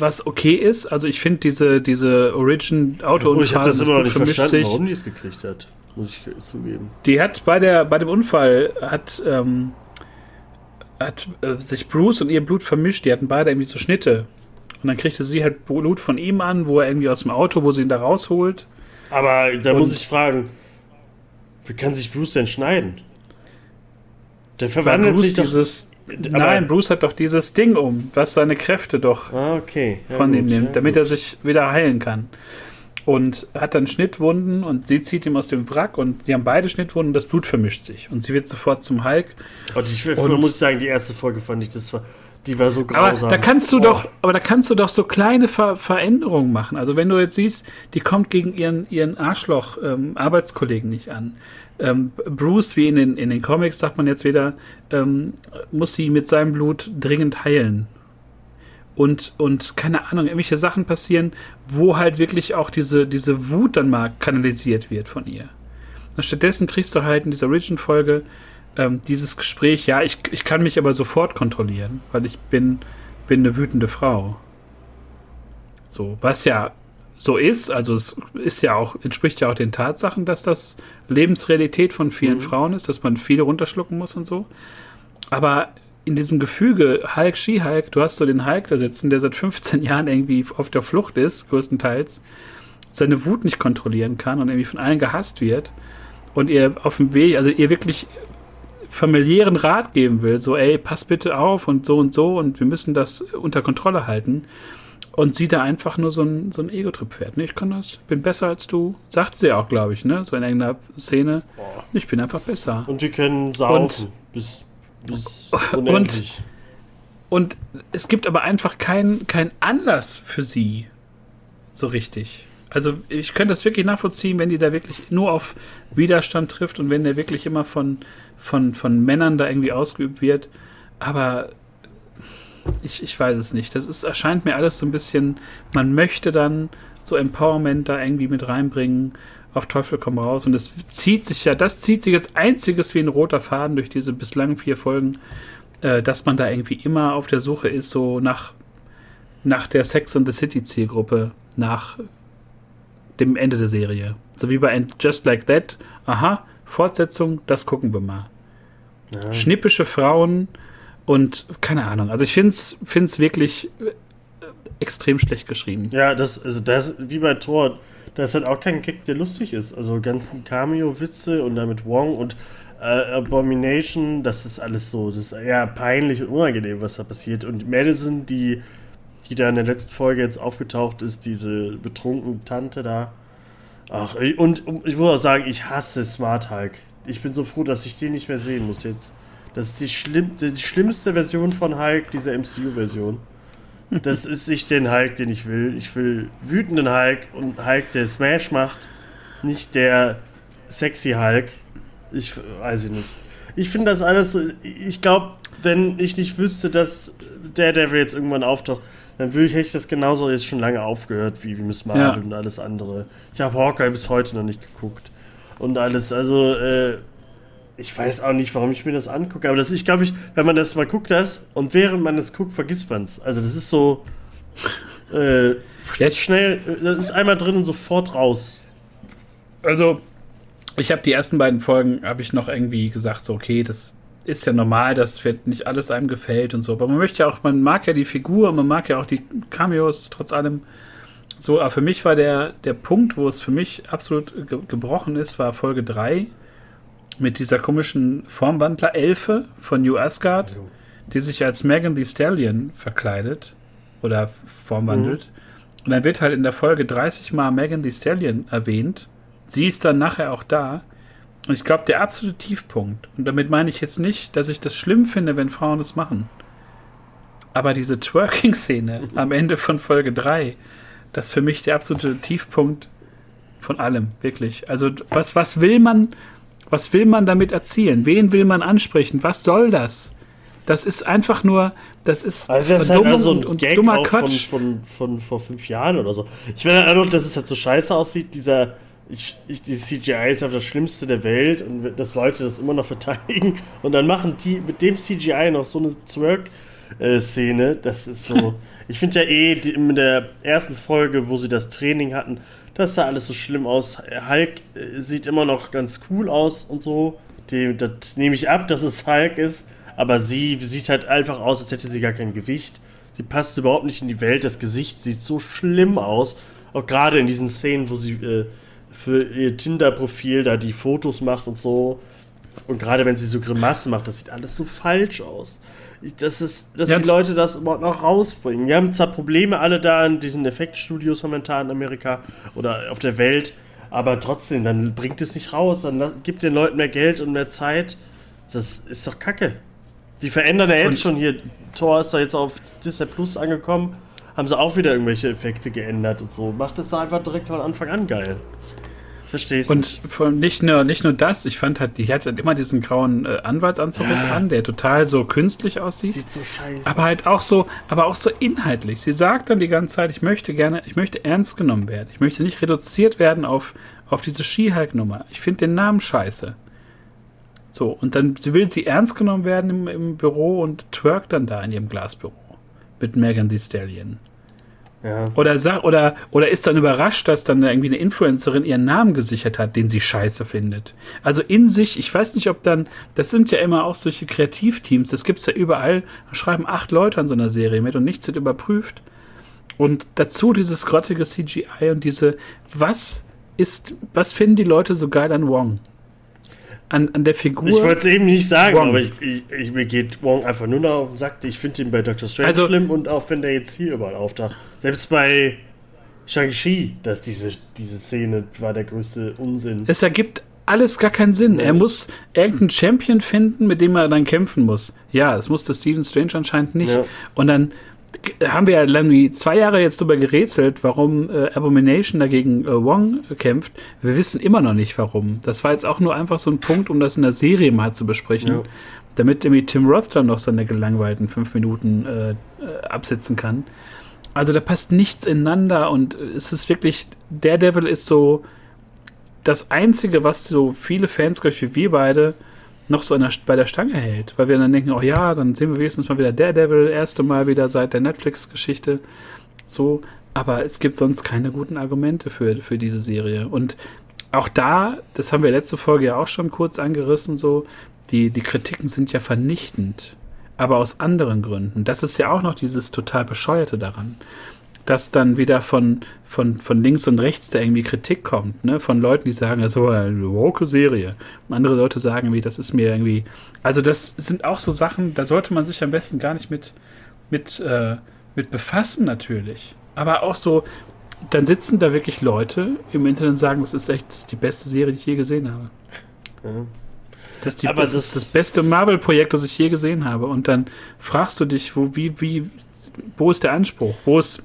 was okay ist. Also ich finde diese, diese Origin Auto oh, Ich habe das immer noch nicht verstanden, sich. warum die es gekriegt hat. Muss ich zugeben. Die hat bei der bei dem Unfall hat ähm, hat äh, sich Bruce und ihr Blut vermischt. Die hatten beide irgendwie so Schnitte. Und dann kriegte sie halt Blut von ihm an, wo er irgendwie aus dem Auto, wo sie ihn da rausholt. Aber da und muss ich fragen, wie kann sich Bruce denn schneiden? Der verwandelt sich doch dieses Nein, Bruce hat doch dieses Ding um, was seine Kräfte doch ah, okay. ja, von gut, ihm nimmt, ja, damit gut. er sich wieder heilen kann. Und hat dann Schnittwunden und sie zieht ihm aus dem Wrack und die haben beide Schnittwunden und das Blut vermischt sich. Und sie wird sofort zum Hulk. Und ich und muss sagen, die erste Folge fand ich, das war, die war so grausam. Aber da kannst du oh. doch, aber da kannst du doch so kleine Ver Veränderungen machen. Also wenn du jetzt siehst, die kommt gegen ihren, ihren Arschloch-Arbeitskollegen ähm, nicht an ähm, Bruce, wie in den, in den Comics, sagt man jetzt wieder, ähm, muss sie mit seinem Blut dringend heilen. Und, und keine Ahnung, irgendwelche Sachen passieren, wo halt wirklich auch diese, diese Wut dann mal kanalisiert wird von ihr. Und stattdessen kriegst du halt in dieser Origin-Folge ähm, dieses Gespräch, ja, ich, ich kann mich aber sofort kontrollieren, weil ich bin, bin eine wütende Frau. So, was ja so ist. Also es ist ja auch, entspricht ja auch den Tatsachen, dass das Lebensrealität von vielen mhm. Frauen ist, dass man viele runterschlucken muss und so. Aber in diesem Gefüge Hulk, Ski-Hulk, du hast so den Hulk da sitzen, der seit 15 Jahren irgendwie auf der Flucht ist, größtenteils, seine Wut nicht kontrollieren kann und irgendwie von allen gehasst wird und ihr auf dem Weg, also ihr wirklich familiären Rat geben will, so ey, pass bitte auf und so und so und wir müssen das unter Kontrolle halten und sie da einfach nur so ein, so ein Ego-Trip fährt. Ne, ich kann das, bin besser als du. Sagt sie auch, glaube ich, ne? So in irgendeiner Szene. Boah. Ich bin einfach besser. Und wir können saufen. Und, bis, bis unendlich. Und, und es gibt aber einfach keinen kein Anlass für sie. So richtig. Also ich könnte das wirklich nachvollziehen, wenn die da wirklich nur auf Widerstand trifft und wenn der wirklich immer von, von, von Männern da irgendwie ausgeübt wird. Aber ich, ich weiß es nicht. Das ist, erscheint mir alles so ein bisschen, man möchte dann so Empowerment da irgendwie mit reinbringen. Auf Teufel komm raus. Und das zieht sich ja, das zieht sich jetzt einziges wie ein roter Faden durch diese bislang vier Folgen, äh, dass man da irgendwie immer auf der Suche ist, so nach, nach der Sex and the City Zielgruppe, nach dem Ende der Serie. So wie bei Just Like That. Aha, Fortsetzung, das gucken wir mal. Ja. Schnippische Frauen und keine Ahnung. Also ich finde es wirklich äh, extrem schlecht geschrieben. Ja, das, also das, wie bei Thor, da ist halt auch kein Kick, der lustig ist. Also ganzen Cameo-Witze und damit Wong und äh, Abomination, das ist alles so, das ist eher peinlich und unangenehm, was da passiert. Und Madison, die, die da in der letzten Folge jetzt aufgetaucht ist, diese betrunkene Tante da. Ach, und, ich muss auch sagen, ich hasse Smart Hulk. Ich bin so froh, dass ich den nicht mehr sehen muss jetzt. Das ist die, schlimm, die schlimmste Version von Hulk, diese MCU-Version. Das ist nicht den Hulk, den ich will. Ich will wütenden Hulk und Hulk, der Smash macht. Nicht der sexy Hulk. Ich weiß ich nicht. Ich finde das alles so. Ich glaube, wenn ich nicht wüsste, dass Daredevil jetzt irgendwann auftaucht, dann würde ich, hätte ich das genauso jetzt schon lange aufgehört wie, wie Miss Marvel ja. und alles andere. Ich habe Hawkeye bis heute noch nicht geguckt. Und alles, also, äh, ich weiß auch nicht, warum ich mir das angucke, aber das ist, glaube ich, wenn man das mal guckt, das und während man das guckt, vergisst man es. Also, das ist so. Äh, jetzt schnell, das ist einmal drin und sofort raus. Also, ich habe die ersten beiden Folgen, habe ich noch irgendwie gesagt, so, okay, das ist ja normal, dass nicht alles einem gefällt und so. Aber man möchte ja auch, man mag ja die Figur, man mag ja auch die Cameos, trotz allem. So, aber für mich war der, der Punkt, wo es für mich absolut ge gebrochen ist, war Folge 3 mit dieser komischen Formwandler-Elfe von New Asgard, die sich als Megan the Stallion verkleidet oder formwandelt. Mhm. Und dann wird halt in der Folge 30 Mal Megan the Stallion erwähnt. Sie ist dann nachher auch da. Und ich glaube, der absolute Tiefpunkt, und damit meine ich jetzt nicht, dass ich das schlimm finde, wenn Frauen das machen. Aber diese Twerking-Szene am Ende von Folge 3, das ist für mich der absolute Tiefpunkt von allem, wirklich. Also, was, was will man, was will man damit erzielen? Wen will man ansprechen? Was soll das? Das ist einfach nur, das ist also das Verdummung halt so ein und, Gag dummer Quatsch. Von, von, von, vor fünf Jahren oder so. Ich will halt nur, dass es halt so scheiße aussieht, dieser, ich, ich, die CGI ist einfach das Schlimmste der Welt und dass Leute das immer noch verteidigen und dann machen die mit dem CGI noch so eine Zwerg-Szene, das ist so. ich finde ja eh die, in der ersten Folge, wo sie das Training hatten, das sah alles so schlimm aus. Hulk äh, sieht immer noch ganz cool aus und so. Die, das nehme ich ab, dass es Hulk ist. Aber sie sieht halt einfach aus, als hätte sie gar kein Gewicht. Sie passt überhaupt nicht in die Welt. Das Gesicht sieht so schlimm aus. Auch gerade in diesen Szenen, wo sie äh, für ihr Tinder-Profil da die Fotos macht und so. Und gerade wenn sie so Grimassen macht, das sieht alles so falsch aus dass, es, dass ja, die Leute das überhaupt noch rausbringen. Wir haben zwar Probleme alle da in diesen Effektstudios momentan in Amerika oder auf der Welt, aber trotzdem, dann bringt es nicht raus, dann gibt den Leuten mehr Geld und mehr Zeit. Das ist doch kacke. Die verändern ja jetzt schon hier. Thor ist doch jetzt auf Disney Plus angekommen. Haben sie auch wieder irgendwelche Effekte geändert und so. Macht es einfach direkt von Anfang an geil. Verstehst du? Und von, nicht, nur, nicht nur das, ich fand halt, die hatte halt immer diesen grauen äh, Anwaltsanzug ja. an, der total so künstlich aussieht. Sieht so scheiße. Aber halt auch so, aber auch so inhaltlich. Sie sagt dann die ganze Zeit, ich möchte gerne, ich möchte ernst genommen werden. Ich möchte nicht reduziert werden auf, auf diese Ski-Hulk-Nummer. Ich finde den Namen scheiße. So, und dann sie will sie ernst genommen werden im, im Büro und twerkt dann da in ihrem Glasbüro mit Megan Thee Stallion. Ja. Oder, oder, oder ist dann überrascht, dass dann irgendwie eine Influencerin ihren Namen gesichert hat, den sie scheiße findet. Also in sich, ich weiß nicht, ob dann, das sind ja immer auch solche Kreativteams, das gibt es ja überall, da schreiben acht Leute an so einer Serie mit und nichts wird überprüft. Und dazu dieses grottige CGI und diese, was ist, was finden die Leute so geil an Wong? An, an der Figur. Ich wollte es eben nicht sagen, Wong. aber ich, ich, ich, mir geht Wong einfach nur noch auf den Sack. Ich finde ihn bei Dr. Strange also, schlimm und auch wenn der jetzt hier überall auftaucht. Selbst bei Shang-Chi, dass diese, diese Szene war der größte Unsinn. Es ergibt alles gar keinen Sinn. Er muss irgendeinen Champion finden, mit dem er dann kämpfen muss. Ja, das musste Stephen Strange anscheinend nicht. Ja. Und dann haben wir ja irgendwie zwei Jahre jetzt darüber gerätselt, warum äh, Abomination dagegen äh, Wong kämpft. Wir wissen immer noch nicht, warum. Das war jetzt auch nur einfach so ein Punkt, um das in der Serie mal zu besprechen. Ja. Damit irgendwie Tim Roth dann noch seine gelangweilten fünf Minuten äh, äh absitzen kann. Also da passt nichts ineinander und es ist wirklich, Daredevil ist so das Einzige, was so viele Fans, glaube ich, wie wir beide, noch so der, bei der Stange hält. Weil wir dann denken, oh ja, dann sehen wir wenigstens mal wieder Daredevil, erste Mal wieder seit der Netflix-Geschichte. So, aber es gibt sonst keine guten Argumente für, für diese Serie. Und auch da, das haben wir letzte Folge ja auch schon kurz angerissen, so, die, die Kritiken sind ja vernichtend, aber aus anderen Gründen. Das ist ja auch noch dieses total Bescheuerte daran dass dann wieder von, von, von links und rechts da irgendwie Kritik kommt, ne? Von Leuten, die sagen, das aber eine woke Serie. Und andere Leute sagen irgendwie, das ist mir irgendwie. Also, das sind auch so Sachen, da sollte man sich am besten gar nicht mit, mit, äh, mit befassen, natürlich. Aber auch so, dann sitzen da wirklich Leute im Internet und sagen, das ist echt das ist die beste Serie, die ich je gesehen habe. Mhm. Das ist, die, Aber das, das ist das beste Marvel-Projekt, das ich je gesehen habe. Und dann fragst du dich, wo, wie, wie, wo ist der Anspruch? Wo ist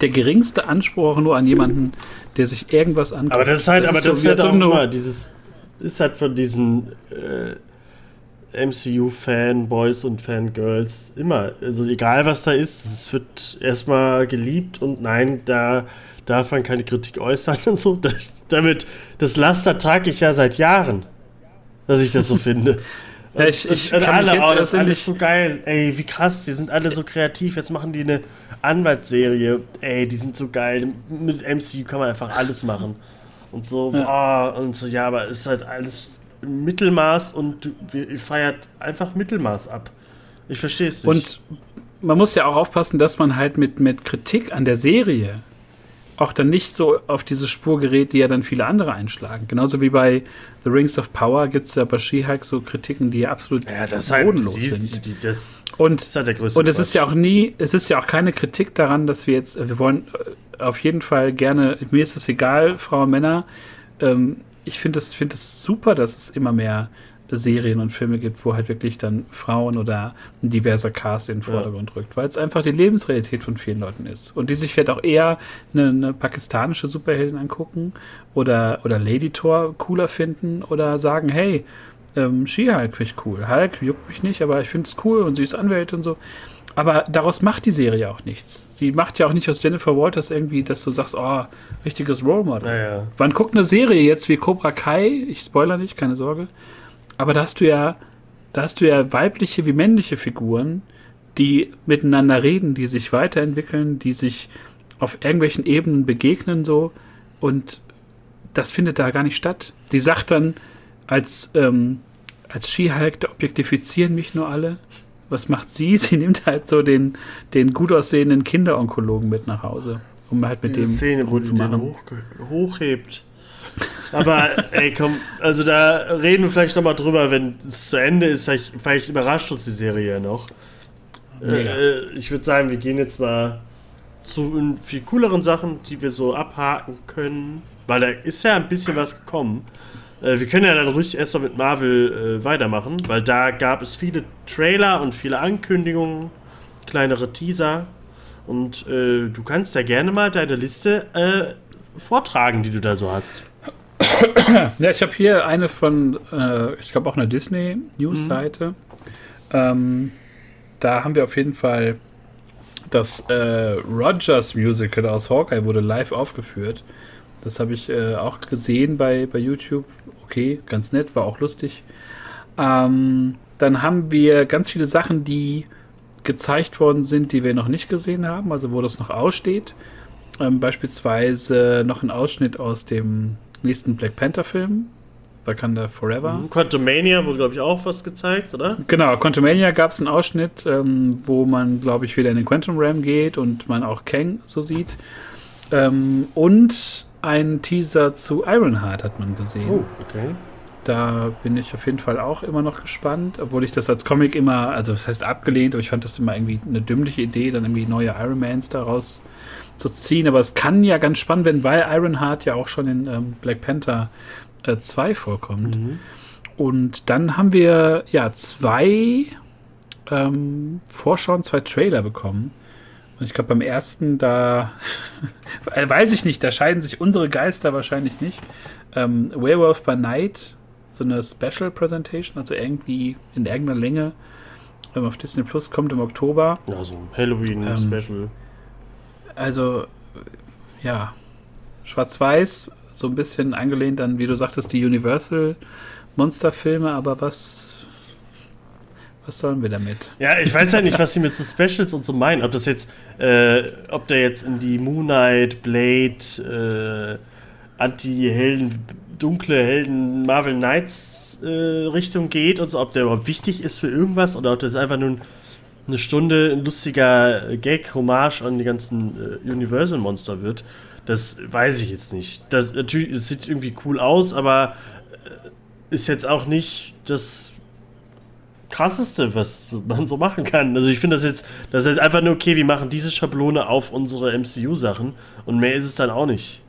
der geringste Anspruch nur an jemanden, der sich irgendwas anguckt. Aber das ist halt, das aber ist das so, ist halt auch immer dieses, ist halt von diesen äh, MCU-Fanboys und Fangirls immer, also egal was da ist, es wird erstmal geliebt und nein, da darf man keine Kritik äußern und so. damit, das Laster trage ich ja seit Jahren, dass ich das so finde. Ja, ich, ich und, und alle, oh, das ist alles so geil. Ey, wie krass, die sind alle so kreativ. Jetzt machen die eine Anwaltsserie. Ey, die sind so geil. Mit MCU kann man einfach alles machen. Und so, ja. boah, und so, ja, aber es ist halt alles Mittelmaß und ihr feiert einfach Mittelmaß ab. Ich verstehe es nicht. Und man muss ja auch aufpassen, dass man halt mit, mit Kritik an der Serie auch dann nicht so auf diese Spur gerät, die ja dann viele andere einschlagen. Genauso wie bei The Rings of Power gibt es ja bei She-Hulk so Kritiken, die ja absolut ja, das bodenlos halt, die, sind. Die, das, und das halt und es ist ja auch nie, es ist ja auch keine Kritik daran, dass wir jetzt, wir wollen äh, auf jeden Fall gerne, mir ist es egal, Frauen, Männer, ähm, ich finde es find super, dass es immer mehr Serien und Filme gibt, wo halt wirklich dann Frauen oder ein diverser Cast in den Vordergrund ja. rückt, weil es einfach die Lebensrealität von vielen Leuten ist. Und die sich vielleicht auch eher eine, eine pakistanische Superheldin angucken oder, oder Lady Thor cooler finden oder sagen, hey, ähm, She-Hulk finde ich cool. Hulk juckt mich nicht, aber ich finde es cool und sie ist Anwältin und so. Aber daraus macht die Serie auch nichts. Sie macht ja auch nicht aus Jennifer Walters irgendwie, dass du sagst, oh, richtiges Role Model. Ja, ja. Man guckt eine Serie jetzt wie Cobra Kai, ich spoiler nicht, keine Sorge, aber da hast du ja, da hast du ja weibliche wie männliche Figuren, die miteinander reden, die sich weiterentwickeln, die sich auf irgendwelchen Ebenen begegnen so und das findet da gar nicht statt. Die sagt dann als ähm, als Skihulk, da objektifizieren mich nur alle. Was macht sie? Sie nimmt halt so den, den gut aussehenden Kinderonkologen mit nach Hause, um halt mit Diese dem Szene, wo zu machen. Hoch, hochhebt. Aber ey, komm, also da reden wir vielleicht nochmal drüber, wenn es zu Ende ist. Vielleicht, überrascht uns die Serie ja noch. Äh, ich würde sagen, wir gehen jetzt mal zu viel cooleren Sachen, die wir so abhaken können. Weil da ist ja ein bisschen was gekommen. Äh, wir können ja dann ruhig erst mal mit Marvel äh, weitermachen, weil da gab es viele Trailer und viele Ankündigungen, kleinere Teaser. Und äh, du kannst ja gerne mal deine Liste äh, vortragen, die du da so hast. Ja, ich habe hier eine von, äh, ich glaube auch eine Disney-News-Seite. Mhm. Ähm, da haben wir auf jeden Fall das äh, Rogers Musical aus Hawkeye wurde live aufgeführt. Das habe ich äh, auch gesehen bei, bei YouTube. Okay, ganz nett, war auch lustig. Ähm, dann haben wir ganz viele Sachen, die gezeigt worden sind, die wir noch nicht gesehen haben, also wo das noch aussteht. Ähm, beispielsweise noch ein Ausschnitt aus dem nächsten Black Panther-Film, Wakanda Forever. Mhm. Quantumania wurde, glaube ich, auch was gezeigt, oder? Genau, Quantumania gab es einen Ausschnitt, ähm, wo man, glaube ich, wieder in den Quantum Ram geht und man auch Kang so sieht. Ähm, und ein Teaser zu Ironheart hat man gesehen. Oh, okay. Da bin ich auf jeden Fall auch immer noch gespannt, obwohl ich das als Comic immer, also das heißt abgelehnt, aber ich fand das immer irgendwie eine dümmliche Idee, dann irgendwie neue Ironmans daraus zu ziehen. Aber es kann ja ganz spannend werden, weil Ironheart ja auch schon in ähm, Black Panther äh, 2 vorkommt. Mhm. Und dann haben wir ja zwei ähm, Vorschauen, zwei Trailer bekommen. Und ich glaube, beim ersten, da weiß ich nicht, da scheiden sich unsere Geister wahrscheinlich nicht. Ähm, Werewolf by Night, so eine Special Presentation, also irgendwie in irgendeiner Länge ähm, auf Disney Plus kommt im Oktober. Ja, so ein Halloween-Special. Ähm, also, ja, schwarz-weiß, so ein bisschen angelehnt an, wie du sagtest, die Universal Monsterfilme, aber was Was sollen wir damit? Ja, ich weiß ja nicht, was sie mit so Specials und so meinen. Ob das jetzt, äh, ob der jetzt in die Moon Knight, Blade, äh, Anti-Helden, dunkle Helden, Marvel Knights äh, Richtung geht und so, ob der überhaupt wichtig ist für irgendwas oder ob das einfach nur eine Stunde ein lustiger Gag, Hommage an die ganzen äh, Universal-Monster wird. Das weiß ich jetzt nicht. Das, natürlich, es sieht irgendwie cool aus, aber äh, ist jetzt auch nicht das krasseste, was man so machen kann. Also ich finde das jetzt, das ist einfach nur okay, wir machen diese Schablone auf unsere MCU-Sachen und mehr ist es dann auch nicht.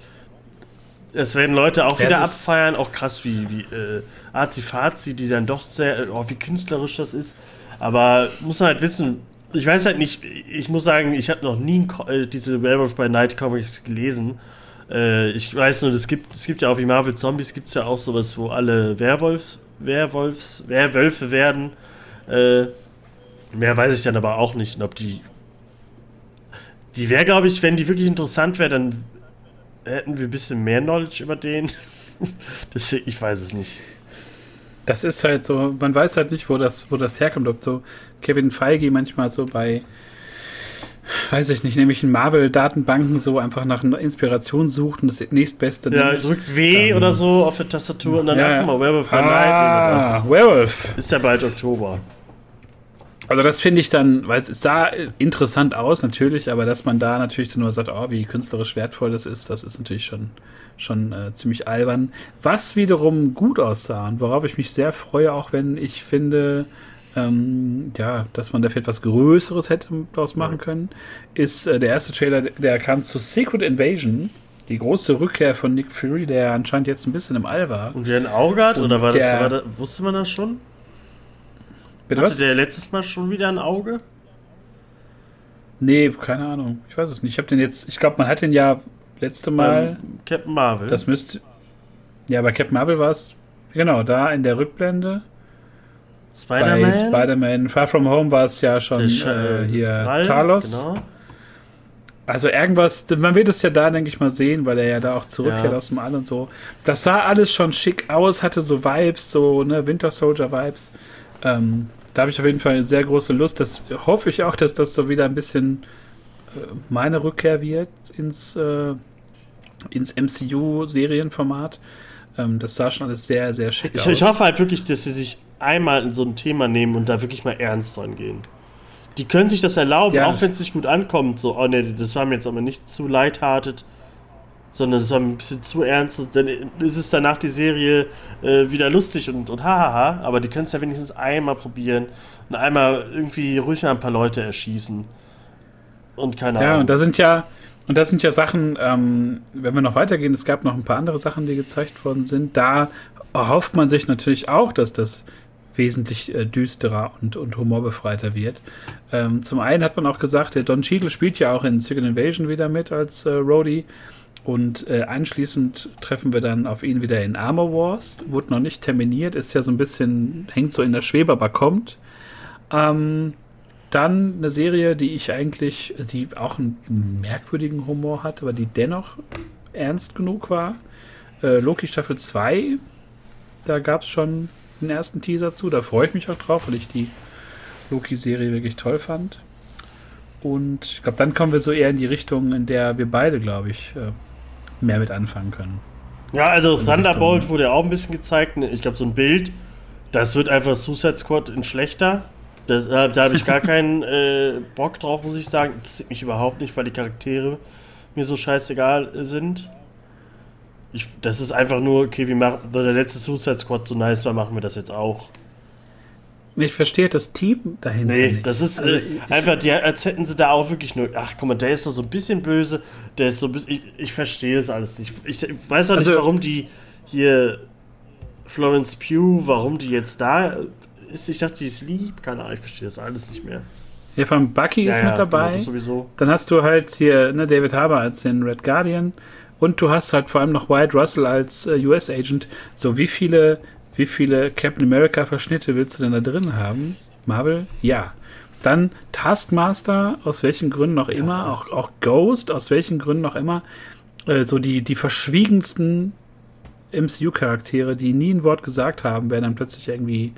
Es werden Leute auch wieder abfeiern, auch krass wie, wie äh, Azi-Fazi, die dann doch sehr, oh, wie künstlerisch das ist. Aber muss man halt wissen, ich weiß halt nicht, ich muss sagen, ich habe noch nie äh, diese Werewolf by Night Comics gelesen. Äh, ich weiß nur, es gibt, gibt ja auch wie Marvel Zombies, gibt es ja auch sowas, wo alle Werwolfs, Werwolfs, Werwölfe werden. Äh, mehr weiß ich dann aber auch nicht. Und ob die. Die wäre, glaube ich, wenn die wirklich interessant wäre, dann hätten wir ein bisschen mehr Knowledge über den. das, ich weiß es nicht. Das ist halt so, man weiß halt nicht, wo das, wo das herkommt. Ob so Kevin Feige manchmal so bei, weiß ich nicht, nämlich in Marvel-Datenbanken so einfach nach einer Inspiration sucht und das nächstbeste. Ja, nimmt. drückt W ähm, oder so auf der Tastatur und dann ja, guck mal, Werewolf by ah. Werewolf. Ist ja bald Oktober. Also das finde ich dann, weil es sah interessant aus natürlich, aber dass man da natürlich dann nur sagt, oh, wie künstlerisch wertvoll das ist, das ist natürlich schon, schon äh, ziemlich albern. Was wiederum gut aussah und worauf ich mich sehr freue, auch wenn ich finde, ähm, ja, dass man dafür etwas Größeres hätte daraus machen können, ist äh, der erste Trailer, der kam zu Secret Invasion. Die große Rückkehr von Nick Fury, der anscheinend jetzt ein bisschen im All war. Und wer ein hat? oder war das, war das, wusste man das schon? Bitte Hatte was? der letztes Mal schon wieder ein Auge? Nee, keine Ahnung. Ich weiß es nicht. Ich habe den jetzt, ich glaube, man hat den ja letzte Mal. Beim Captain Marvel. Das müsste. Ja, bei Captain Marvel war es. Genau, da in der Rückblende. Spider-Man? Bei Spider-Man Far From Home war es ja schon äh, hier Skrall, Talos. Genau. Also irgendwas, man wird es ja da, denke ich mal, sehen, weil er ja da auch zurückkehrt ja. aus dem All und so. Das sah alles schon schick aus, hatte so Vibes, so ne, Winter Soldier Vibes. Ähm, da habe ich auf jeden Fall sehr große Lust. Das hoffe ich auch, dass das so wieder ein bisschen äh, meine Rückkehr wird ins, äh, ins MCU-Serienformat. Ähm, das sah schon alles sehr, sehr schick ich, aus. Ich hoffe halt wirklich, dass sie sich einmal in so ein Thema nehmen und da wirklich mal ernst dran gehen. Die können sich das erlauben, ja, auch wenn es nicht gut ankommt. So, oh ne, das war mir jetzt aber nicht zu lighthearted sondern es war ein bisschen zu ernst. Dann ist es danach die Serie äh, wieder lustig und, und hahaha, aber die können es ja wenigstens einmal probieren und einmal irgendwie ruhig mal ein paar Leute erschießen. Und keine Ahnung. Ja, und da sind ja, und das sind ja Sachen, ähm, wenn wir noch weitergehen, es gab noch ein paar andere Sachen, die gezeigt worden sind. Da erhofft man sich natürlich auch, dass das wesentlich äh, düsterer und, und humorbefreiter wird. Ähm, zum einen hat man auch gesagt, der Don Cheadle spielt ja auch in Second Invasion wieder mit als äh, Rhodey. Und äh, anschließend treffen wir dann auf ihn wieder in Armor Wars. Wurde noch nicht terminiert, ist ja so ein bisschen, hängt so in der Schwebe, aber kommt. Ähm, dann eine Serie, die ich eigentlich, die auch einen merkwürdigen Humor hatte, aber die dennoch ernst genug war. Äh, Loki Staffel 2, da gab es schon den ersten Teaser zu. Da freue ich mich auch drauf, weil ich die Loki-Serie wirklich toll fand. Und ich glaube, dann kommen wir so eher in die Richtung, in der wir beide, glaube ich, äh, mehr mit anfangen können. Ja, also Thunderbolt wurde ja auch ein bisschen gezeigt. Ich glaube, so ein Bild, das wird einfach Suicide Squad in schlechter. Das, da, da habe ich gar keinen äh, Bock drauf, muss ich sagen. Das sieht mich überhaupt nicht, weil die Charaktere mir so scheißegal sind. Ich, das ist einfach nur, okay, wie weil der letzte Suicide Squad so nice war, machen wir das jetzt auch. Ich verstehe das Team dahinter. Nee, nicht. das ist also, äh, einfach, die, als hätten sie da auch wirklich nur, ach guck mal, der ist doch so ein bisschen böse, der ist so ein bisschen, ich, ich verstehe das alles nicht. Ich, ich weiß auch nicht, also, warum die hier Florence Pugh, warum die jetzt da ist. Ich dachte, die ist lieb, keine Ahnung, ich verstehe das alles nicht mehr. Ja, von Bucky ja, ist ja, mit dabei. Genau, sowieso. Dann hast du halt hier ne, David Harbour als den Red Guardian. Und du hast halt vor allem noch Wyatt Russell als äh, US-Agent. So, wie viele wie viele Captain America Verschnitte willst du denn da drin haben? Marvel? Ja. Dann Taskmaster, aus welchen Gründen auch immer, ja. auch, auch Ghost, aus welchen Gründen auch immer. Äh, so die, die verschwiegensten MCU-Charaktere, die nie ein Wort gesagt haben, werden dann plötzlich irgendwie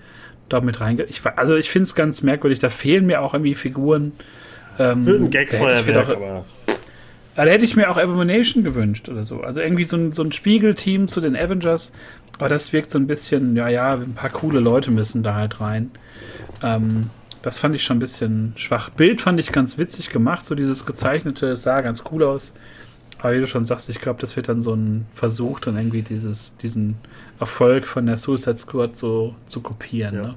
da mit reinge... Ich, also ich finde es ganz merkwürdig, da fehlen mir auch irgendwie Figuren. Ähm, Für ein Gag-Feuerwerk, aber... Da hätte ich mir auch Abomination gewünscht oder so. Also irgendwie so ein, so ein Spiegelteam zu den Avengers. Aber das wirkt so ein bisschen, ja, ja, ein paar coole Leute müssen da halt rein. Ähm, das fand ich schon ein bisschen schwach. Bild fand ich ganz witzig gemacht, so dieses gezeichnete, es sah ganz cool aus. Aber wie du schon sagst, ich glaube, das wird dann so ein Versuch, dann irgendwie dieses, diesen Erfolg von der Suicide Squad so zu kopieren. Ja. Ne?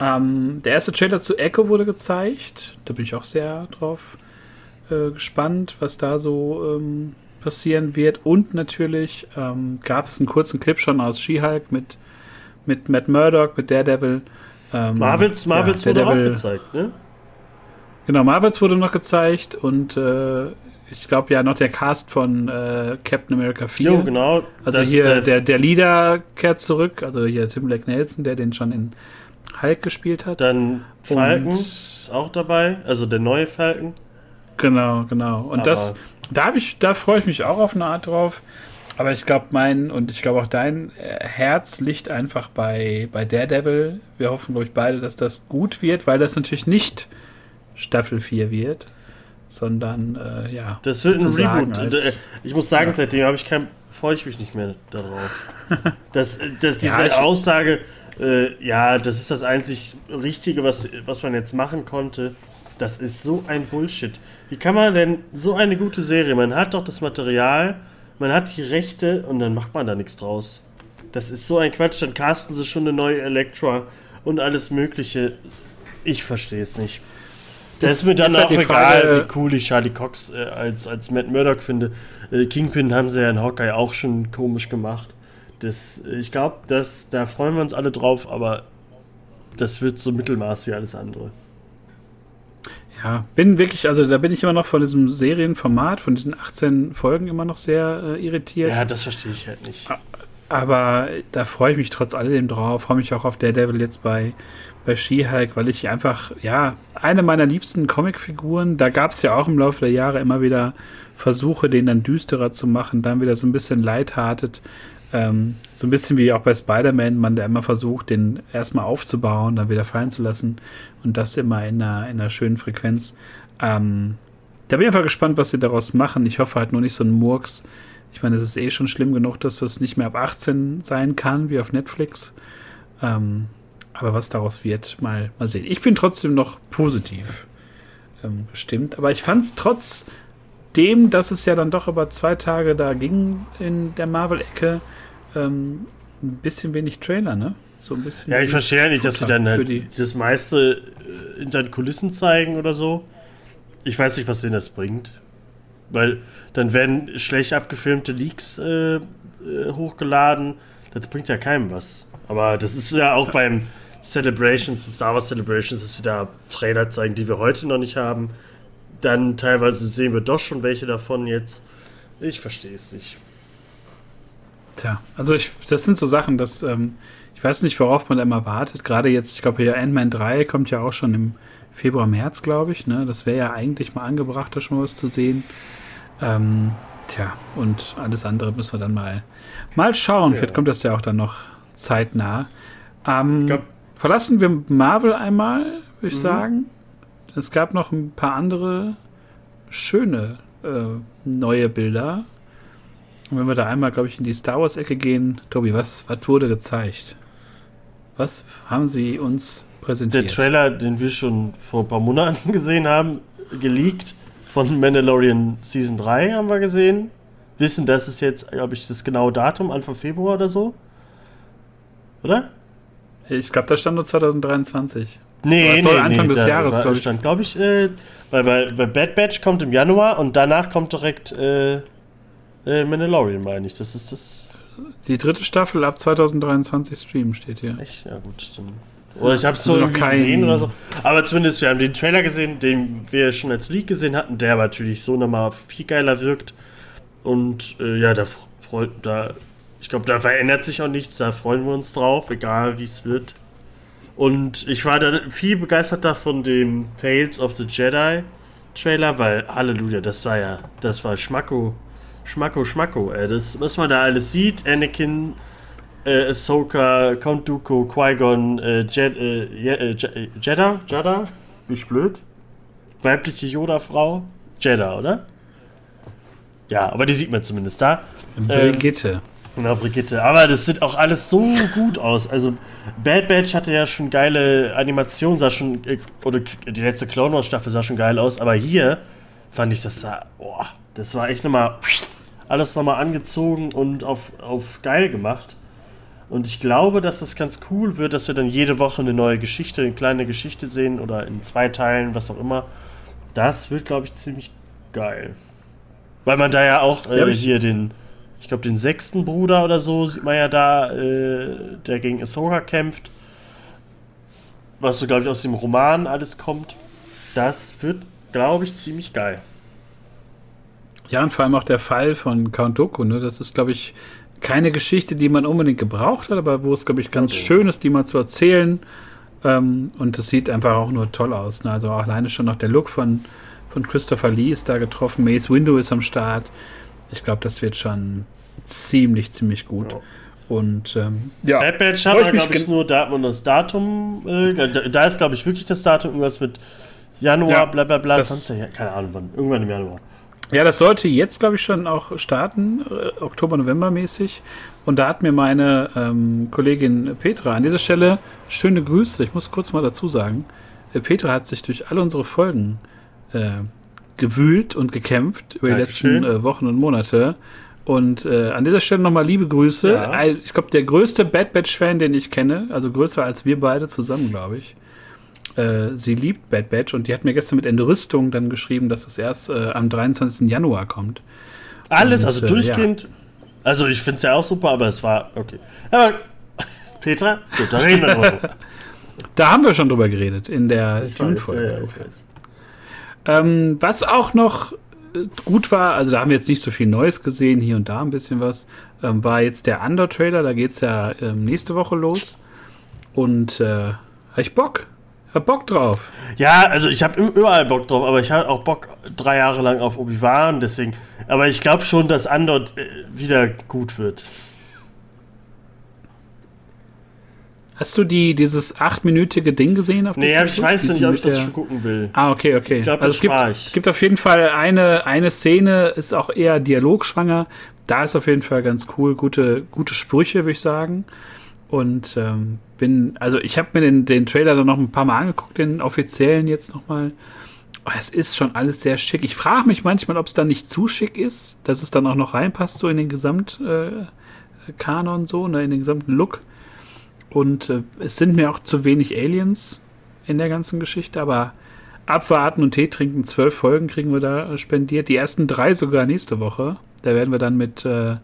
Ähm, der erste Trailer zu Echo wurde gezeigt. Da bin ich auch sehr drauf äh, gespannt, was da so ähm, passieren wird. Und natürlich ähm, gab es einen kurzen Clip schon aus She-Hulk mit, mit Matt Murdock, mit Daredevil. Ähm, Marvels, Marvels ja, wurde auch gezeigt, ne? Genau, Marvels wurde noch gezeigt und äh, ich glaube ja noch der Cast von äh, Captain America 4. Jo, genau. Also hier der, der, der Leader kehrt zurück, also hier Tim Black Nelson, der den schon in Hulk gespielt hat. Dann Falcon und, ist auch dabei, also der neue Falcon. Genau, genau. Und Aber das, da ich, da freue ich mich auch auf eine Art drauf. Aber ich glaube, mein und ich glaube auch dein äh, Herz liegt einfach bei, bei Daredevil. Wir hoffen, glaube ich, beide, dass das gut wird, weil das natürlich nicht Staffel 4 wird, sondern äh, ja. Das wird ein Reboot. Als, äh, ich muss sagen, ja. seitdem habe ich kein, freue ich mich nicht mehr darauf. dass, äh, dass diese ja, Aussage, äh, ja, das ist das einzig Richtige, was, was man jetzt machen konnte. Das ist so ein Bullshit. Wie kann man denn so eine gute Serie? Man hat doch das Material man hat die Rechte und dann macht man da nichts draus. Das ist so ein Quatsch. Dann casten sie schon eine neue Elektra und alles Mögliche. Ich verstehe es nicht. Das ist mir dann halt auch halt egal, Frage, wie cool ich Charlie Cox äh, als, als Matt Murdock finde. Äh, Kingpin haben sie ja in Hawkeye auch schon komisch gemacht. Das, ich glaube, da freuen wir uns alle drauf, aber das wird so Mittelmaß wie alles andere. Ja, bin wirklich, also da bin ich immer noch von diesem Serienformat, von diesen 18 Folgen immer noch sehr äh, irritiert. Ja, das verstehe ich halt nicht. Aber da freue ich mich trotz alledem drauf, freue mich auch auf Daredevil jetzt bei, bei She-Hulk, weil ich einfach, ja, eine meiner liebsten Comicfiguren, da gab es ja auch im Laufe der Jahre immer wieder Versuche, den dann düsterer zu machen, dann wieder so ein bisschen lighthearted. Ähm, so ein bisschen wie auch bei Spider-Man, man der immer versucht, den erstmal aufzubauen, dann wieder fallen zu lassen und das immer in einer, in einer schönen Frequenz. Ähm, da bin ich einfach gespannt, was sie daraus machen. Ich hoffe halt nur nicht so ein Murks. Ich meine, es ist eh schon schlimm genug, dass das nicht mehr ab 18 sein kann, wie auf Netflix. Ähm, aber was daraus wird, mal, mal sehen. Ich bin trotzdem noch positiv ähm, gestimmt. Aber ich fand es trotzdem, dass es ja dann doch über zwei Tage da ging in der Marvel-Ecke, ähm, ein bisschen wenig Trailer, ne? So ein bisschen. Ja, ich verstehe ja nicht, dass sie dann halt das meiste äh, in seinen Kulissen zeigen oder so. Ich weiß nicht, was denen das bringt. Weil dann werden schlecht abgefilmte Leaks äh, äh, hochgeladen. Das bringt ja keinem was. Aber das ist ja auch beim Celebrations, Star Wars Celebrations, dass sie da Trailer zeigen, die wir heute noch nicht haben. Dann teilweise sehen wir doch schon welche davon jetzt. Ich verstehe es nicht. Tja, also ich, das sind so Sachen, dass ähm, ich weiß nicht, worauf man da immer wartet. Gerade jetzt, ich glaube, hier Ant-Man 3 kommt ja auch schon im Februar, März, glaube ich. Ne? Das wäre ja eigentlich mal angebracht, da schon mal was zu sehen. Ähm, tja, und alles andere müssen wir dann mal, mal schauen. Ja. Vielleicht kommt das ja auch dann noch zeitnah. Ähm, glaub, verlassen wir Marvel einmal, würde ich mhm. sagen. Es gab noch ein paar andere schöne äh, neue Bilder. Und wenn wir da einmal, glaube ich, in die Star Wars-Ecke gehen, Tobi, was, was wurde gezeigt? Was haben sie uns präsentiert? Der Trailer, den wir schon vor ein paar Monaten gesehen haben, geleakt von Mandalorian Season 3 haben wir gesehen. Wissen, das ist jetzt, glaube ich, das genaue Datum, Anfang Februar oder so. Oder? Ich glaube, da stand nur 2023. Nee, nee, Anfang nee, des Jahres, glaube ich. Stand, glaube ich, äh, weil, weil, weil Bad Batch kommt im Januar und danach kommt direkt äh, äh, Mandalorian, meine ich. Das ist das. Die dritte Staffel ab 2023 streamen steht hier. Echt? Ja, gut. Dann oder ich habe es so also noch gesehen oder so. Aber zumindest, wir haben den Trailer gesehen, den wir schon als Leak gesehen hatten, der natürlich so nochmal viel geiler wirkt. Und äh, ja, da freut, da, ich glaube, da verändert sich auch nichts, da freuen wir uns drauf, egal wie es wird. Und ich war da viel begeisterter von dem Tales of the Jedi Trailer, weil Halleluja, das war ja, das war Schmacko Schmacko, Schmacko, ey. Das, was man da alles sieht, Anakin äh, Ahsoka, Count Dooku, Qui-Gon, äh, Jed, äh, äh, äh, Jeddah? Jeddah? Bin ich blöd? Weibliche Yoda-Frau? Jeddah, oder? Ja, aber die sieht man zumindest da. Brigitte. Ähm, genau, Brigitte. Aber das sieht auch alles so gut aus. Also, Bad Batch hatte ja schon geile Animationen, sah schon, äh, oder die letzte Clone Wars Staffel sah schon geil aus, aber hier fand ich das sah, boah, das war echt nochmal alles nochmal angezogen und auf, auf geil gemacht. Und ich glaube, dass das ganz cool wird, dass wir dann jede Woche eine neue Geschichte, eine kleine Geschichte sehen oder in zwei Teilen, was auch immer. Das wird, glaube ich, ziemlich geil. Weil man da ja auch äh, hier den, ich glaube, den sechsten Bruder oder so sieht man ja da, äh, der gegen Ahsoka kämpft. Was so, glaube ich, aus dem Roman alles kommt. Das wird, glaube ich, ziemlich geil. Ja, und vor allem auch der Fall von Count Doku, ne? Das ist, glaube ich, keine Geschichte, die man unbedingt gebraucht hat, aber wo es, glaube ich, ganz okay. schön ist, die mal zu erzählen. Ähm, und es sieht einfach auch nur toll aus. Ne? Also alleine schon noch der Look von, von Christopher Lee ist da getroffen. Mace Window ist am Start. Ich glaube, das wird schon ziemlich, ziemlich gut. Ja. Und ähm, ja. Bad Batch hat man, glaube ich, nur da hat man das Datum. Äh, da, da, ist, glaube ich, wirklich das Datum irgendwas mit Januar, ja, bla bla bla. Das, keine Ahnung wann. Irgendwann im Januar. Ja, das sollte jetzt, glaube ich, schon auch starten, äh, Oktober, November mäßig. Und da hat mir meine ähm, Kollegin Petra an dieser Stelle schöne Grüße. Ich muss kurz mal dazu sagen, äh, Petra hat sich durch alle unsere Folgen äh, gewühlt und gekämpft über Dankeschön. die letzten äh, Wochen und Monate. Und äh, an dieser Stelle nochmal liebe Grüße. Ja. Ich glaube, der größte Bad Batch-Fan, den ich kenne, also größer als wir beide zusammen, glaube ich. Äh, sie liebt Bad Batch und die hat mir gestern mit Entrüstung dann geschrieben, dass es erst äh, am 23. Januar kommt. Alles, und, also äh, durchgehend. Ja. Also ich finde es ja auch super, aber es war okay. Aber Petra, gut, da reden wir drüber. da haben wir schon drüber geredet in der Dune-Folge. Ähm, was auch noch äh, gut war, also da haben wir jetzt nicht so viel Neues gesehen, hier und da ein bisschen was, ähm, war jetzt der Under-Trailer, da geht es ja ähm, nächste Woche los. Und äh, habe ich Bock. Hab Bock drauf. Ja, also ich habe überall Bock drauf, aber ich habe auch Bock drei Jahre lang auf Obi-Wan, deswegen. Aber ich glaube schon, dass Andor äh, wieder gut wird. Hast du die, dieses achtminütige Ding gesehen? Auf nee, ich weiß nicht, ob ich das schon gucken will. Ah, okay, okay. Ich glaube, also es gibt, es gibt auf jeden Fall eine, eine Szene, ist auch eher dialogschwanger. Da ist auf jeden Fall ganz cool, gute, gute Sprüche, würde ich sagen. Und ähm, bin, also ich habe mir den, den Trailer dann noch ein paar Mal angeguckt, den offiziellen jetzt nochmal. Oh, es ist schon alles sehr schick. Ich frage mich manchmal, ob es dann nicht zu schick ist, dass es dann auch noch reinpasst, so in den Gesamtkanon, äh, so, ne, in den gesamten Look. Und äh, es sind mir auch zu wenig Aliens in der ganzen Geschichte, aber abwarten und Tee trinken, zwölf Folgen kriegen wir da spendiert. Die ersten drei sogar nächste Woche. Da werden wir dann mit äh,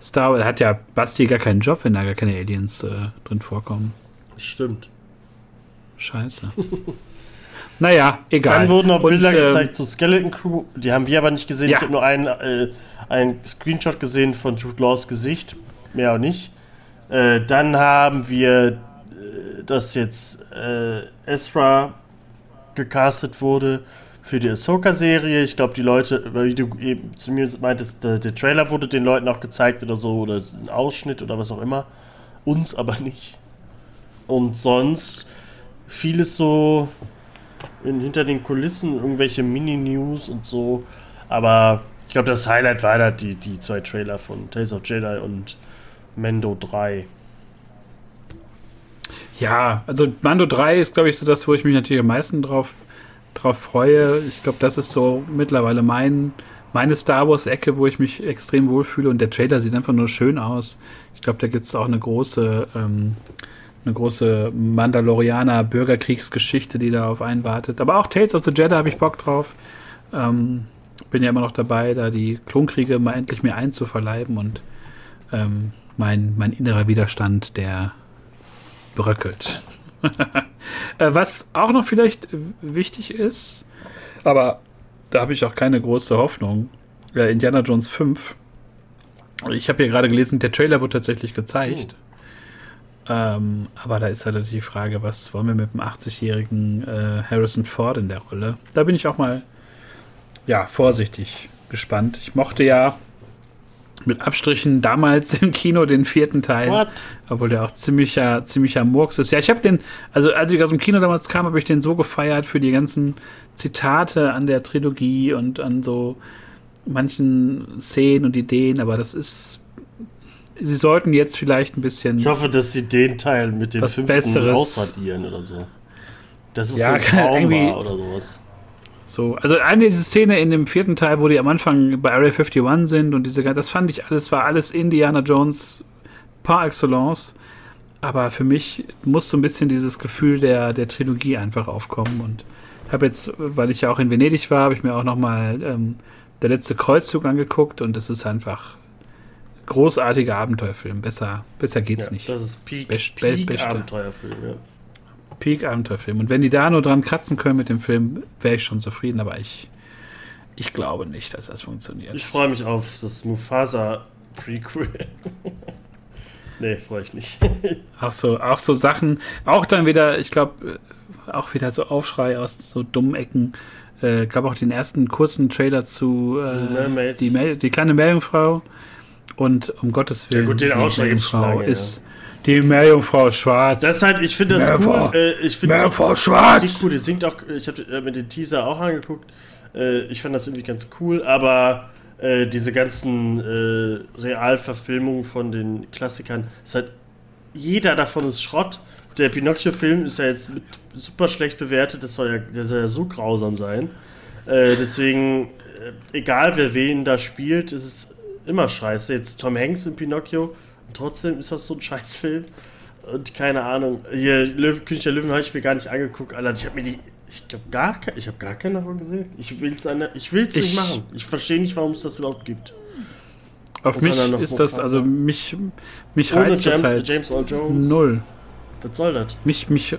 Star Wars hat ja Basti gar keinen Job, wenn da gar keine Aliens äh, drin vorkommen. Stimmt. Scheiße. naja, egal. Dann wurden auch Bilder Und, ähm, gezeigt zur Skeleton Crew. Die haben wir aber nicht gesehen. Ja. Ich habe nur einen, äh, einen Screenshot gesehen von Jude Laws Gesicht. Mehr auch nicht. Äh, dann haben wir, äh, dass jetzt äh, Ezra gecastet wurde für die Ahsoka-Serie. Ich glaube, die Leute, wie du eben zu mir meintest, der, der, Trailer wurde den Leuten auch gezeigt oder so, oder ein Ausschnitt oder was auch immer. Uns aber nicht. Und sonst vieles so in, hinter den Kulissen, irgendwelche Mini-News und so. Aber ich glaube, das Highlight war da die, die zwei Trailer von Tales of Jedi und Mando 3. Ja, also Mando 3 ist, glaube ich, so das, wo ich mich natürlich am meisten drauf drauf freue. Ich glaube, das ist so mittlerweile mein, meine Star Wars-Ecke, wo ich mich extrem wohlfühle. Und der Trailer sieht einfach nur schön aus. Ich glaube, da gibt es auch eine große, ähm, eine große Mandalorianer Bürgerkriegsgeschichte, die da auf einen wartet. Aber auch Tales of the Jedi habe ich Bock drauf. Ähm, bin ja immer noch dabei, da die Klonkriege mal endlich mir einzuverleiben und ähm, mein, mein innerer Widerstand, der bröckelt. Äh, was auch noch vielleicht wichtig ist, aber da habe ich auch keine große Hoffnung. Äh, Indiana Jones 5. Ich habe hier gerade gelesen, der Trailer wird tatsächlich gezeigt. Oh. Ähm, aber da ist halt die Frage, was wollen wir mit dem 80-jährigen äh, Harrison Ford in der Rolle? Da bin ich auch mal ja, vorsichtig gespannt. Ich mochte ja Mit Abstrichen damals im Kino den vierten Teil. What? Obwohl der auch ziemlicher, ziemlicher Murks ist. Ja, ich habe den, also als ich aus dem Kino damals kam, habe ich den so gefeiert für die ganzen Zitate an der Trilogie und an so manchen Szenen und Ideen, aber das ist. Sie sollten jetzt vielleicht ein bisschen. Ich hoffe, dass sie den Teil mit dem fünften Besseres ausradieren oder so. Das ist ja, so war oder sowas. So, also eine diese Szene in dem vierten Teil, wo die am Anfang bei Area 51 sind und diese, das fand ich alles, war alles Indiana Jones par excellence. Aber für mich muss so ein bisschen dieses Gefühl der, der Trilogie einfach aufkommen. Und habe jetzt, weil ich ja auch in Venedig war, habe ich mir auch nochmal ähm, der letzte Kreuzzug angeguckt und es ist einfach großartiger Abenteuerfilm. Besser, besser geht's ja, nicht. Das ist Peak, Best, Peak Abenteuerfilm, ja. Peak-Abenteuerfilm. Und wenn die da nur dran kratzen können mit dem Film, wäre ich schon zufrieden, aber ich, ich glaube nicht, dass das funktioniert. Ich freue mich auf das Mufasa-Prequel. nee, freue ich nicht. auch, so, auch so Sachen, auch dann wieder, ich glaube, auch wieder so Aufschrei aus so dummen Ecken. Äh, gab auch den ersten kurzen Trailer zu äh, die, die, kleine Meerjungfrau. Und um Gottes Willen, ja, gut, den die Meerjungfrau ist, die Meerjungfrau Schwarz. Das ist halt, ich finde das Meerfrau, cool. Äh, ich finde Meerjungfrau Schwarz. Die cool. Die singt auch, ich habe äh, mir den Teaser auch angeguckt. Äh, ich fand das irgendwie ganz cool, aber äh, diese ganzen äh, Realverfilmungen von den Klassikern, ist halt, jeder davon ist Schrott. Der Pinocchio-Film ist ja jetzt super schlecht bewertet, das soll ja, der soll ja so grausam sein. Äh, deswegen, egal wer wen da spielt, ist es immer scheiße. Jetzt Tom Hanks in Pinocchio trotzdem ist das so ein Scheißfilm. Und keine Ahnung. Hier, Löw, König der Löwen habe ich mir gar nicht angeguckt, Alter. Ich habe mir die. Ich glaube gar ich habe gar keinen davon gesehen. Ich will es ich will's nicht machen. Ich verstehe nicht, warum es das überhaupt gibt. Auf mich ist das, also mich, mich reizt James, das halt James Earl Jones. null. Was soll das? Mich, mich,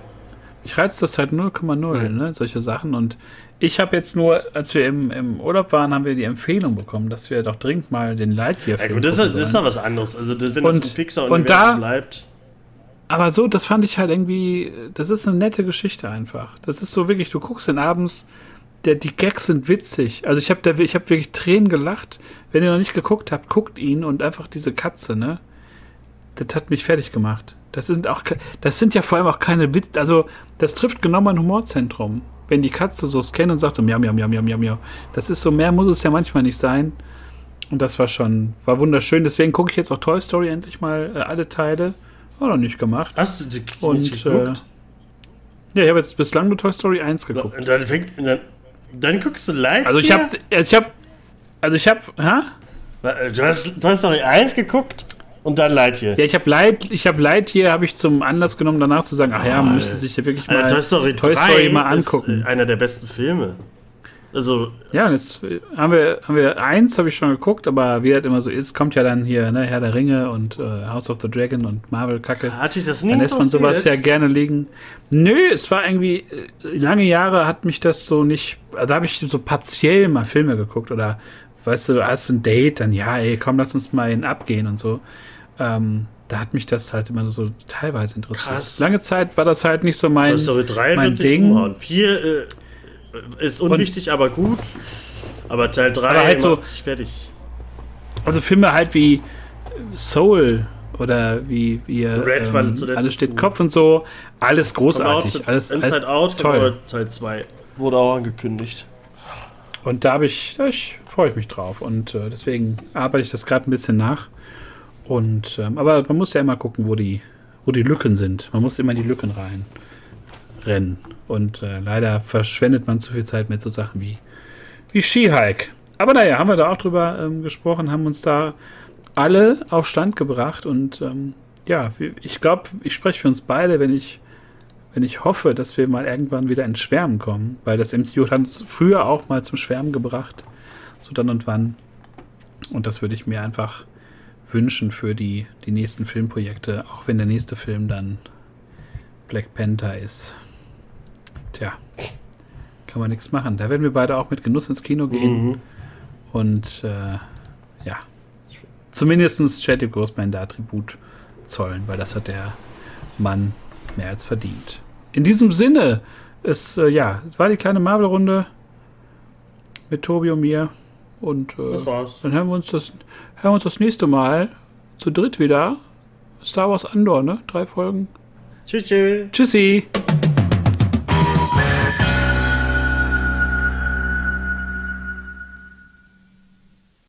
mich reizt das halt 0,0, ja. ne, solche Sachen. Und ich habe jetzt nur, als wir im, im Urlaub waren, haben wir die Empfehlung bekommen, dass wir doch dringend mal den Lightyear-Film Ja gut, das, ist, das ist doch was anderes. Also das, wenn und, das ein Pixar und da bleibt. Aber so, das fand ich halt irgendwie, das ist eine nette Geschichte einfach. Das ist so wirklich, du guckst den abends, der, die Gags sind witzig. Also ich habe ich hab wirklich Tränen gelacht. Wenn ihr noch nicht geguckt habt, guckt ihn und einfach diese Katze, ne? Das hat mich fertig gemacht. Das sind auch, das sind ja vor allem auch keine Witz, also das trifft genau mein Humorzentrum wenn die Katze so scannt und sagt, miau, miau, miau, miau, miau, miau. Das ist so, mehr muss es ja manchmal nicht sein. Und das war schon, war wunderschön. Deswegen gucke ich jetzt auch Toy Story endlich mal äh, alle Teile. War noch nicht gemacht. Hast du die und, nicht geguckt? Äh, ja, ich habe jetzt bislang nur Toy Story 1 geguckt. Und dann, fängt, dann, dann guckst du live? Also ich habe, ich habe, also ich habe, hä? Du hast Toy Story 1 geguckt? Und dann Lightyear. Ja, ich habe Light, ich habe Lightyear habe ich zum Anlass genommen, danach zu sagen, ach ja, man müsste sich ja wirklich mal Toy Story, Toy Story mal angucken. einer der besten Filme. Also ja, jetzt haben wir haben wir eins habe ich schon geguckt, aber wie das immer so ist, kommt ja dann hier ne, Herr der Ringe und äh, House of the Dragon und Marvel Kacke. Hatte ich das nie Dann lässt man sowas ja gerne liegen. Nö, es war irgendwie äh, lange Jahre hat mich das so nicht, da habe ich so partiell mal Filme geguckt oder weißt du, hast du ein Date, dann ja, ey, komm, lass uns mal in abgehen und so ähm, da hat mich das halt immer so teilweise interessiert. Krass. Lange Zeit war das halt nicht so mein, Toy Story 3 mein Ding. Umhauen. 4 äh, ist unwichtig, Und, aber gut. Aber Teil 3 aber halt so, fertig. Also Filme halt wie Soul oder wie, wie Red, ähm, weil alles steht Kopf und so, alles großartig. alles, Inside alles Out toll. Teil 2 wurde auch angekündigt. Und da habe ich, da ich freue ich mich drauf und äh, deswegen arbeite ich das gerade ein bisschen nach. Und, ähm, aber man muss ja immer gucken, wo die, wo die Lücken sind. Man muss immer in die Lücken rein rennen. Und äh, leider verschwendet man zu viel Zeit mit so Sachen wie, wie Skihike. Aber naja, haben wir da auch drüber ähm, gesprochen, haben uns da alle auf Stand gebracht. Und ähm, ja, ich glaube, ich spreche für uns beide, wenn ich, wenn ich hoffe, dass wir mal irgendwann wieder ins Schwärmen kommen. Weil das MCU hat uns früher auch mal zum Schwärmen gebracht. So dann und wann. Und das würde ich mir einfach wünschen für die, die nächsten Filmprojekte, auch wenn der nächste Film dann Black Panther ist. Tja, kann man nichts machen. Da werden wir beide auch mit Genuss ins Kino gehen. Mhm. Und äh, ja, zumindest Chadwick Grossman da Tribut zollen, weil das hat der Mann mehr als verdient. In diesem Sinne, es, äh, ja, es war die kleine Marvel-Runde mit Tobi und mir. Und äh, das war's. dann hören wir uns das, hören wir uns das nächste Mal zu dritt wieder. Star Wars Andor, ne? Drei Folgen. Tschüss. Tschüssi.